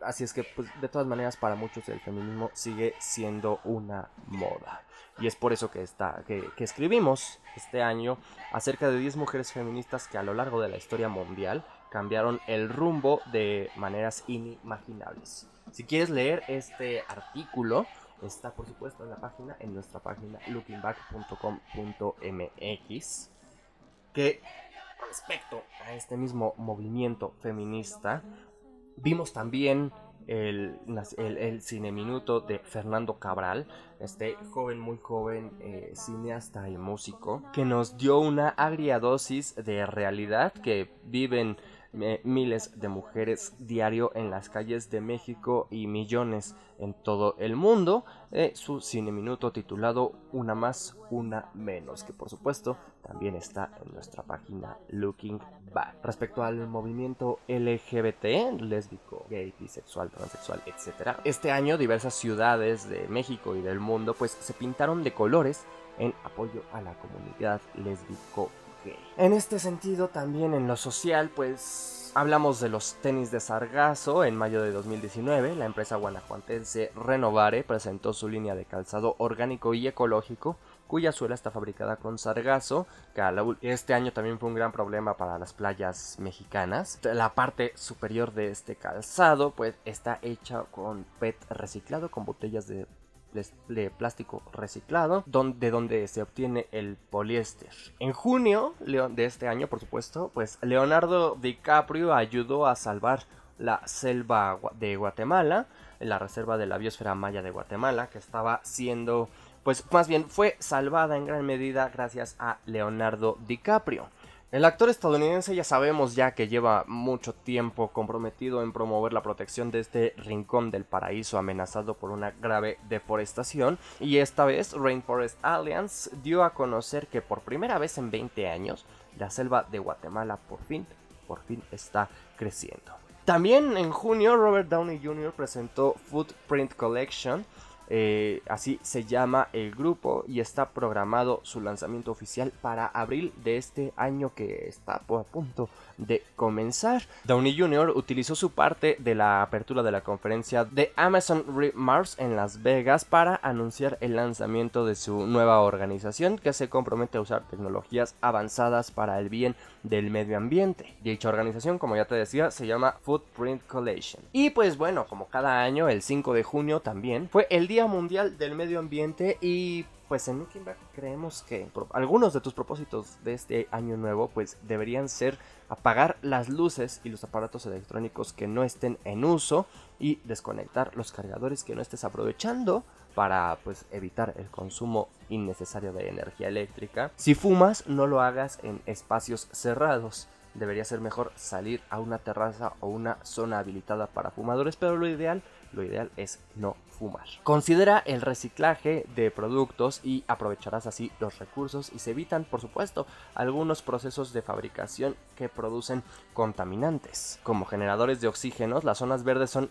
Así es que, pues, de todas maneras, para muchos el feminismo sigue siendo una moda. Y es por eso que, está, que, que escribimos este año acerca de 10 mujeres feministas que a lo largo de la historia mundial cambiaron el rumbo de maneras inimaginables. Si quieres leer este artículo, está por supuesto en la página, en nuestra página lookingback.com.mx, que respecto a este mismo movimiento feminista, vimos también el, el, cine minuto de Fernando Cabral, este joven, muy joven eh, cineasta y músico, que nos dio una agria dosis de realidad que viven miles de mujeres diario en las calles de México y millones en todo el mundo. Eh, su cine minuto titulado Una más, una menos, que por supuesto también está en nuestra página Looking Back. Respecto al movimiento LGBT, lésbico, gay, bisexual, transexual, etc. Este año diversas ciudades de México y del mundo pues se pintaron de colores en apoyo a la comunidad lésbico. En este sentido también en lo social pues hablamos de los tenis de sargazo en mayo de 2019 la empresa guanajuatense Renovare presentó su línea de calzado orgánico y ecológico cuya suela está fabricada con sargazo, que este año también fue un gran problema para las playas mexicanas. La parte superior de este calzado pues está hecha con PET reciclado, con botellas de de- plástico reciclado, de donde se obtiene el poliéster. En junio de este año, por supuesto, pues Leonardo DiCaprio ayudó a salvar la selva de Guatemala, la reserva de la biosfera maya de Guatemala, que estaba siendo, pues más bien fue salvada en gran medida gracias a Leonardo DiCaprio. El actor estadounidense ya sabemos ya que lleva mucho tiempo comprometido en promover la protección de este rincón del paraíso amenazado por una grave deforestación y esta vez Rainforest Alliance dio a conocer que por primera vez en 20 años la selva de Guatemala por fin, por fin está creciendo. También en junio Robert Downey Jr. presentó Footprint Collection, eh, así se llama el grupo y está programado su lanzamiento oficial para abril de este año que está a punto de comenzar. Downey Jr. utilizó su parte de la apertura de la conferencia de Amazon Mars en Las Vegas para anunciar el lanzamiento de su nueva organización que se compromete a usar tecnologías avanzadas para el bien del medio ambiente. Dicha organización, como ya te decía, se llama Footprint Collection. Y pues bueno, como cada año, el 5 de junio también fue el Día Mundial del Medio Ambiente y pues en Back creemos que algunos de tus propósitos de este año nuevo pues deberían ser apagar las luces y los aparatos electrónicos que no estén en uso y desconectar los cargadores que no estés aprovechando para pues evitar el consumo innecesario de energía eléctrica. Si fumas, no lo hagas en espacios cerrados. Debería ser mejor salir a una terraza o una zona habilitada para fumadores, pero lo ideal, lo ideal es no fumar. Considera el reciclaje de productos y aprovecharás así los recursos y se evitan, por supuesto, algunos procesos de fabricación que producen contaminantes. Como generadores de oxígeno, las zonas verdes son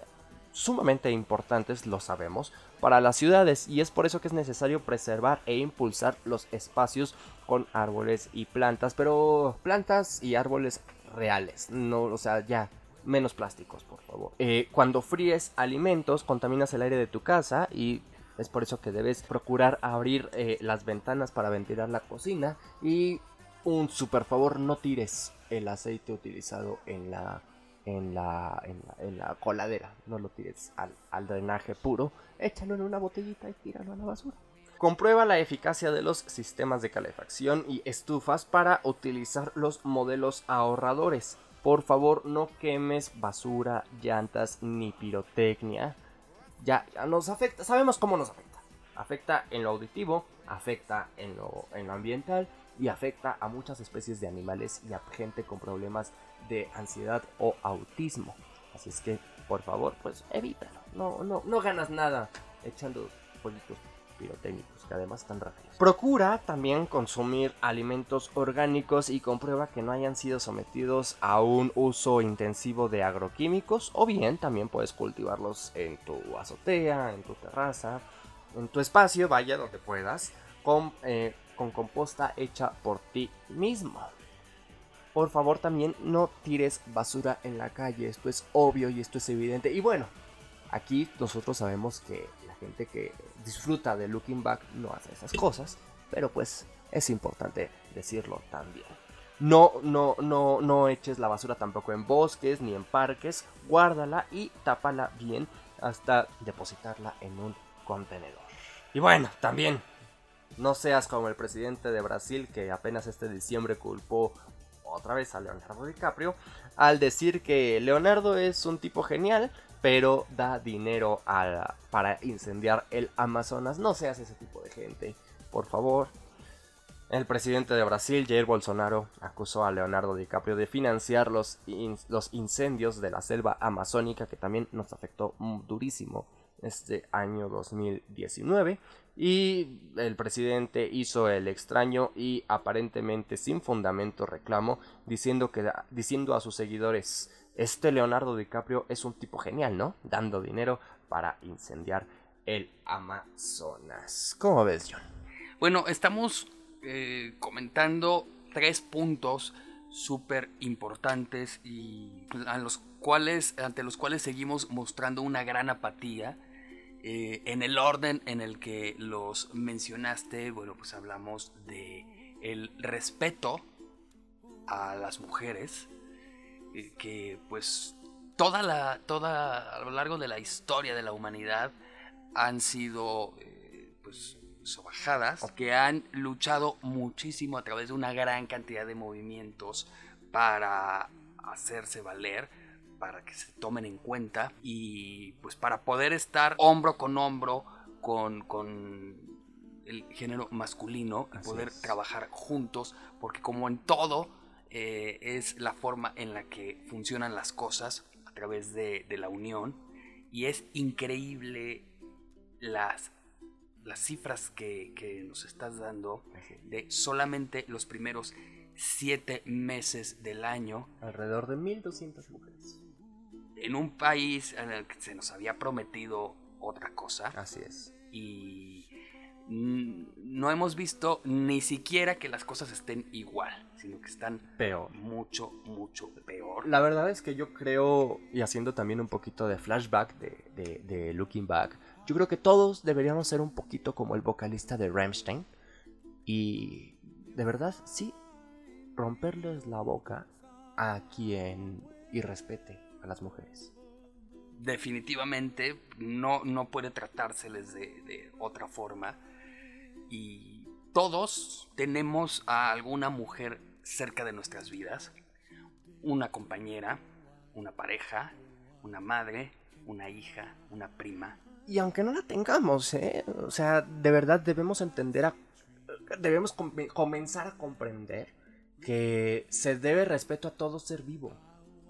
sumamente importantes, lo sabemos, para las ciudades y es por eso que es necesario preservar e impulsar los espacios con árboles y plantas, pero plantas y árboles reales, no, o sea, ya menos plásticos, por favor. Eh, cuando fríes alimentos, contaminas el aire de tu casa y es por eso que debes procurar abrir eh, las ventanas para ventilar la cocina y un super favor, no tires el aceite utilizado en la en la, en la, en la coladera. No lo tires al, al drenaje puro. Échalo en una botellita y tíralo a la basura. Comprueba la eficacia de los sistemas de calefacción y estufas para utilizar los modelos ahorradores. Por favor, no quemes basura, llantas ni pirotecnia. Ya, ya nos afecta, sabemos cómo nos afecta. Afecta en lo auditivo, afecta en lo, en lo ambiental y afecta a muchas especies de animales y a gente con problemas de ansiedad o autismo. Así es que, por favor, pues evítalo. No, no, no ganas nada echando pollitos pirotécnicos, que además están rápidos. Procura también consumir alimentos orgánicos y comprueba que no hayan sido sometidos a un uso intensivo de agroquímicos o bien también puedes cultivarlos en tu azotea, en tu terraza, en tu espacio, vaya donde puedas, con, eh, con composta hecha por ti mismo. Por favor también no tires basura en la calle, esto es obvio y esto es evidente. Y bueno, aquí nosotros sabemos que la gente que disfruta de Looking Back no hace esas cosas, pero pues es importante decirlo también. No, no, no, no eches la basura tampoco en bosques ni en parques, guárdala y tápala bien hasta depositarla en un contenedor. Y bueno, también no seas como el presidente de Brasil que apenas este diciembre culpó otra vez a Leonardo DiCaprio al decir que Leonardo es un tipo genial, pero da dinero para incendiar el Amazonas. No seas ese tipo de gente, por favor. El presidente de Brasil, Jair Bolsonaro, acusó a Leonardo DiCaprio de financiar los, los incendios de la selva amazónica que también nos afectó durísimo este año 2019 y el presidente hizo el extraño y aparentemente sin fundamento reclamo diciendo que diciendo a sus seguidores este Leonardo DiCaprio es un tipo genial, ¿no? Dando dinero para incendiar el Amazonas. ¿Cómo ves, John? Bueno, estamos eh, comentando tres puntos súper importantes y a los cuales, ante los cuales seguimos mostrando una gran apatía. Eh, en el orden en el que los mencionaste, bueno, pues hablamos de el respeto a las mujeres, eh, que pues toda la, toda, a lo largo de la historia de la humanidad han sido eh, pues sobajadas, que han luchado muchísimo a través de una gran cantidad de movimientos para hacerse valer, para que se tomen en cuenta y pues para poder estar hombro con hombro con, con el género masculino y poder es. trabajar juntos, porque como en todo eh, es la forma en la que funcionan las cosas a través de, de la unión. Y es increíble las, las cifras que, que nos estás dando de solamente los primeros siete meses del año. Alrededor de 1200 mujeres. en un país en el que se nos había prometido otra cosa. Así es. y no hemos visto ni siquiera que las cosas estén igual, sino que están Peor. mucho, mucho peor. La verdad es que yo creo, y haciendo también un poquito de flashback de, de- de Looking Back, yo creo que todos deberíamos ser un poquito como el vocalista de Rammstein. Y de verdad, sí, romperles la boca a quien irrespete a las mujeres. definitivamente no, no puede tratárseles de, de otra forma. Y todos tenemos a alguna mujer cerca de nuestras vidas. Una compañera, una pareja, una madre, una hija, una prima. Y aunque no la tengamos, ¿eh? O sea, de verdad debemos entender a... Debemos com- comenzar a comprender que se debe respeto a todo ser vivo.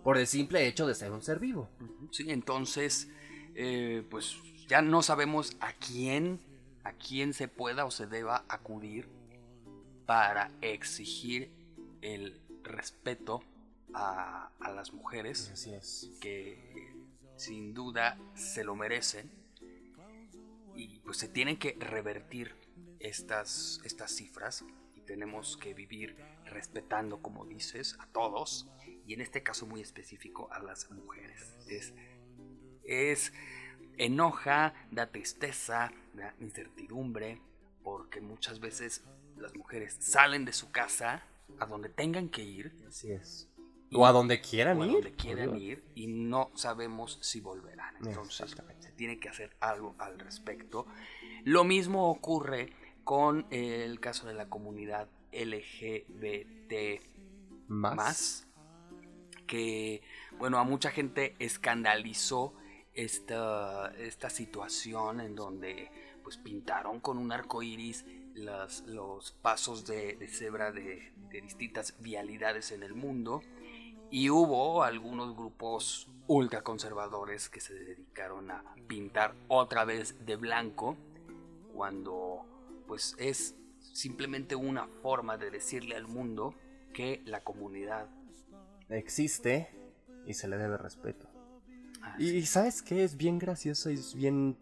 Por el simple hecho de ser un ser vivo. Sí, entonces, eh, pues ya no sabemos a quién, a quién se pueda o se deba acudir para exigir el respeto a, a las mujeres Así es. que sin duda se lo merecen y pues se tienen que revertir estas, estas cifras y tenemos que vivir respetando, como dices, a todos y en este caso muy específico a las mujeres. Es, es enoja, da tristeza, da incertidumbre, porque muchas veces las mujeres salen de su casa a donde tengan que ir Así es. O a donde quieran o a ir. donde quieran ir y no sabemos si volverán. Entonces Exactamente. se tiene que hacer algo al respecto. Lo mismo ocurre con el caso de la comunidad LGBT Más. más, que bueno, a mucha gente escandalizó esta, esta situación en donde pues pintaron con un arco iris las, los pasos de, de cebra de, de distintas vialidades en el mundo y hubo algunos grupos ultraconservadores que se dedicaron a pintar otra vez de blanco cuando pues es simplemente una forma de decirle al mundo que la comunidad Existe y se le debe respeto. ah, Y sabes qué es bien gracioso y es bien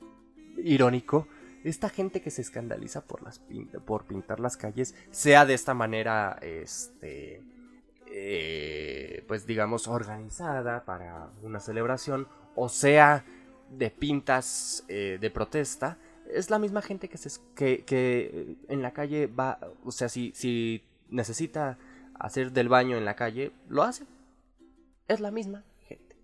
irónico. Esta gente que se escandaliza por las por pintar las calles, sea de esta manera, este, eh, pues digamos organizada para una celebración, o sea de pintas eh, de protesta, es la misma gente que se que, que en la calle va, o sea, si, si necesita hacer del baño en la calle, lo hace. Es la misma gente.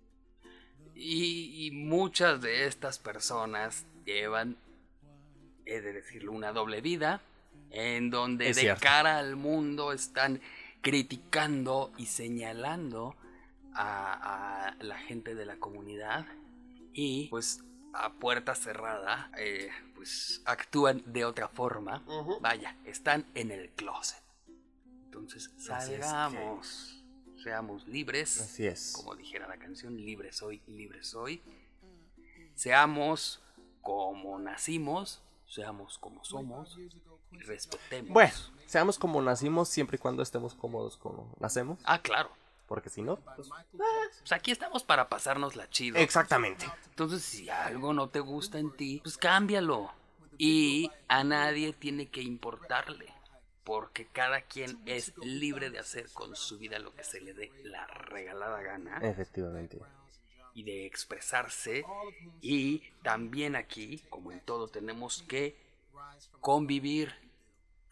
Y muchas de estas personas llevan, he de decirlo, una doble vida, en donde Es de cierto. cara al mundo están criticando y señalando a, a la gente de la comunidad y pues a puerta cerrada eh, pues actúan de otra forma. Vaya, están en el closet. Entonces salgamos, seamos libres. Así es. Como dijera la canción, libre soy, libre soy. Seamos como nacimos, seamos como somos y respetemos. Bueno, seamos como nacimos siempre y cuando estemos cómodos como nacemos. Ah, claro. Porque si no, pues... Pues aquí estamos para pasárnosla chido. Exactamente. Entonces, si algo no te gusta en ti, pues cámbialo. Y a nadie tiene que importarle. Porque cada quien es libre de hacer con su vida lo que se le dé la regalada gana. Efectivamente. Y de expresarse. Y también aquí, como en todo, tenemos que convivir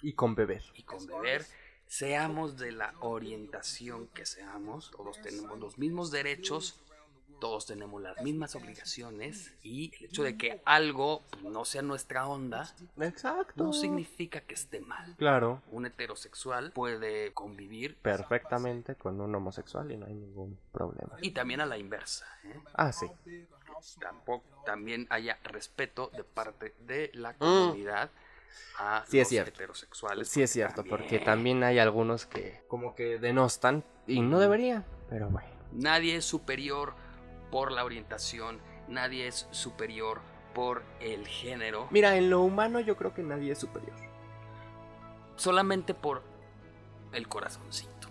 Y con beber. y conviver. Seamos de la orientación que seamos, todos tenemos los mismos derechos, todos tenemos las mismas obligaciones y el hecho de que algo no sea nuestra onda Exacto. no significa que esté mal. Claro. Un heterosexual puede convivir Perfectamente con un homosexual y no hay ningún problema. y también a la inversa. ¿eh? Ah, sí. tampoco también haya respeto de parte de la comunidad a Sí, es los cierto. heterosexuales. Sí es cierto, porque también hay algunos que como que denostan y no deberían, pero bueno. nadie es superior por la orientación, nadie es superior por el género, Mira, en lo humano yo creo que nadie es superior. solamente por el corazoncito.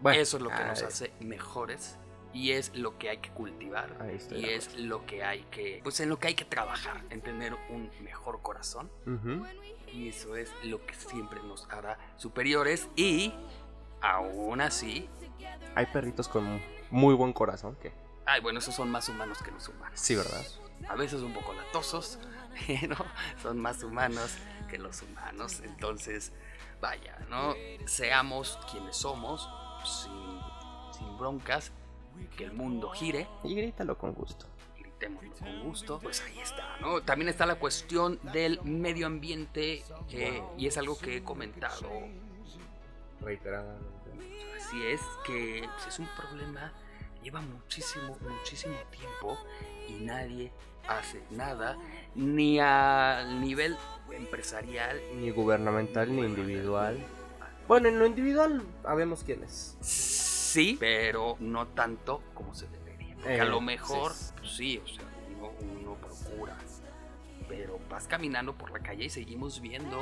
Bueno, Eso es lo que nos hace mejores y es lo que hay que cultivar y es lo que hay que pues en lo que hay que trabajar en tener un mejor corazón. Y eso es lo que siempre nos hará superiores. Y aún así, Hay perritos con muy buen corazón que... ay, bueno, esos son más humanos que los humanos. Sí, ¿verdad? A veces un poco latosos, pero son más humanos que los humanos. Entonces, vaya, ¿no? Seamos quienes somos, sin, sin broncas, que el mundo gire. Y grítalo con gusto. gritémoslo con gusto, pues ahí está, ¿no? También está la cuestión del medio ambiente, que, y es algo que he comentado Reiteradamente. Así es que pues, es un problema lleva muchísimo, muchísimo tiempo y nadie hace nada, ni al nivel empresarial. Ni gubernamental ni individual. Bueno, en lo individual sabemos quién es. Sí, pero no tanto como se debería. Porque Eh, a lo mejor, sí. pues sí, o sea, uno, uno procura. Pero vas caminando por la calle y seguimos viendo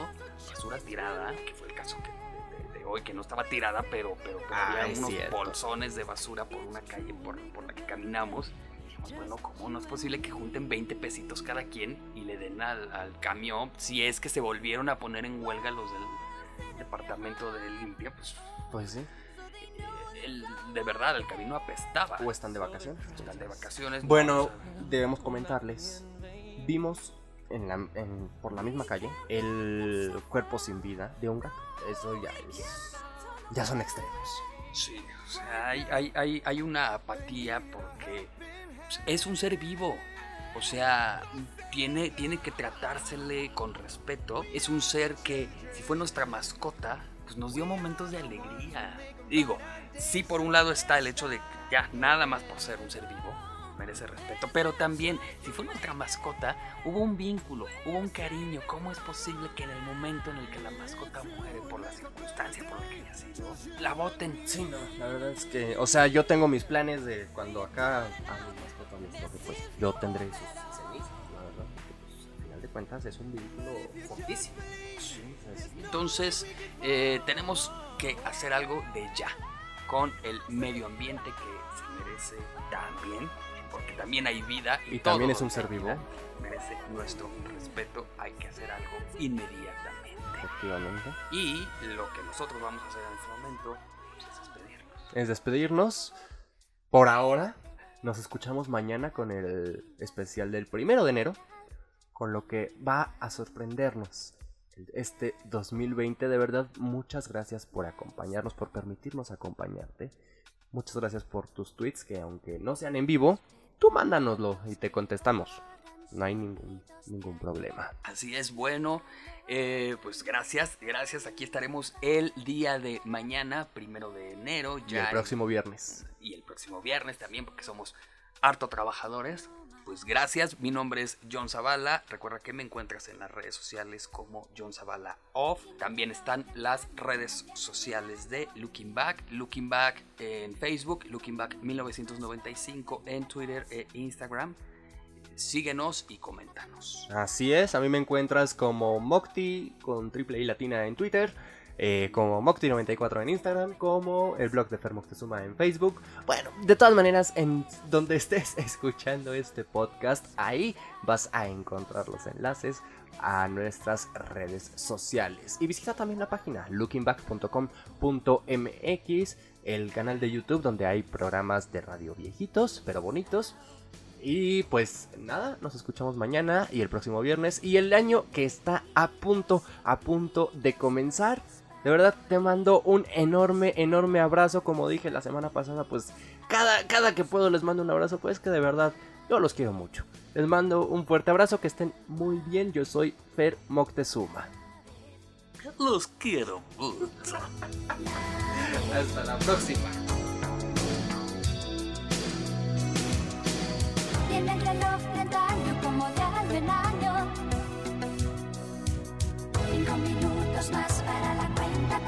basura tirada, que fue el caso que, de, hoy, que no estaba tirada, pero, pero, pero Ah, había unos cierto. bolsones de basura por una calle por, por la que caminamos. Y dijimos, bueno, ¿cómo no es posible que junten 20 pesitos cada quien y le den al, al camión? Si es que se volvieron a poner en huelga los del departamento de limpia, pues Pues sí. el- de verdad el camino apestaba. O están de vacaciones. Están de vacaciones. no, Bueno, debemos comentarles. Vimos en la, por la misma calle el cuerpo sin vida de un gato. Eso ya es. Ya son extremos. sí, hay, hay, hay, hay una apatía porque es un ser vivo. O sea, tiene, tiene que tratársele con respeto. Es un ser que, si fue nuestra mascota, pues nos dio momentos de alegría. Digo, sí, por un lado está el hecho de que ya nada más por ser un ser vivo merece respeto, pero también, si fue nuestra mascota, hubo un vínculo, hubo un cariño. ¿Cómo es posible que en el momento en el que la mascota muere por la circunstancia por la que haya sido, la voten? Sí, no, la verdad es que. O sea, yo tengo mis planes de cuando acá a mi mascota les toque, pues yo tendré sus cenizas, la verdad. porque, pues, al final de cuentas es un vínculo fortísimo. Es- Entonces, eh, tenemos que hacer algo de ya con el medio ambiente que se merece también, porque también hay vida Y todo también es un ser vivo. Merece nuestro respeto, hay que hacer algo inmediatamente. Efectivamente. Y lo que nosotros vamos a hacer en este momento pues, es despedirnos. Es despedirnos. Por ahora, nos escuchamos mañana con el especial del primero de enero. Con lo que va a sorprendernos este 2020. De verdad, muchas gracias por acompañarnos, por permitirnos acompañarte. Muchas gracias por tus tweets, que aunque no sean en vivo, tú mándanoslo y te contestamos. No hay ningún, ningún problema. Así es, bueno, eh, pues gracias, gracias. Aquí estaremos el día de mañana, primero de enero, Y ya el en- próximo viernes. y el próximo viernes también, porque somos harto trabajadores. Pues gracias, mi nombre es John Zavala. Recuerda que me encuentras en las redes sociales como John Zavala Off. También están las redes sociales de Looking Back. Looking Back en Facebook, Looking Back 1995 en Twitter e Instagram. Síguenos y coméntanos. Así es, a mí me encuentras como Mocti con triple I latina en Twitter, eh, como Mocti94 en Instagram, como el blog de Fer Moctezuma en Facebook. Bueno, de todas maneras, en donde estés escuchando este podcast, ahí vas a encontrar los enlaces a nuestras redes sociales. Y visita también la página lookingback.com.mx, el canal de YouTube donde hay programas de radio viejitos, pero bonitos. Y pues nada, nos escuchamos mañana y el próximo viernes y el año que está a punto, a punto de comenzar. De verdad te mando un enorme, enorme abrazo. Como dije la semana pasada, pues cada, cada que puedo les mando un abrazo, pues que de verdad yo los quiero mucho. Les mando un fuerte abrazo, que estén muy bien. Yo soy Fer Moctezuma. Los quiero mucho. Hasta la próxima. Tiene el reloj de antaño como de algún año. Cinco minutos más para la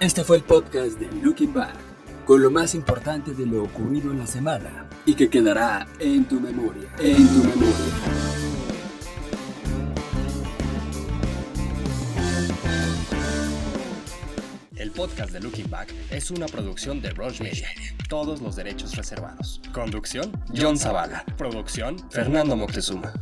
Este fue el podcast de Looking Back, con lo más importante de lo ocurrido en la semana y que quedará en tu memoria, en tu memoria. El podcast de Looking Back es una producción de Rush Media. Todos los derechos reservados. Conducción, John Zavala. Producción, Fernando Moctezuma.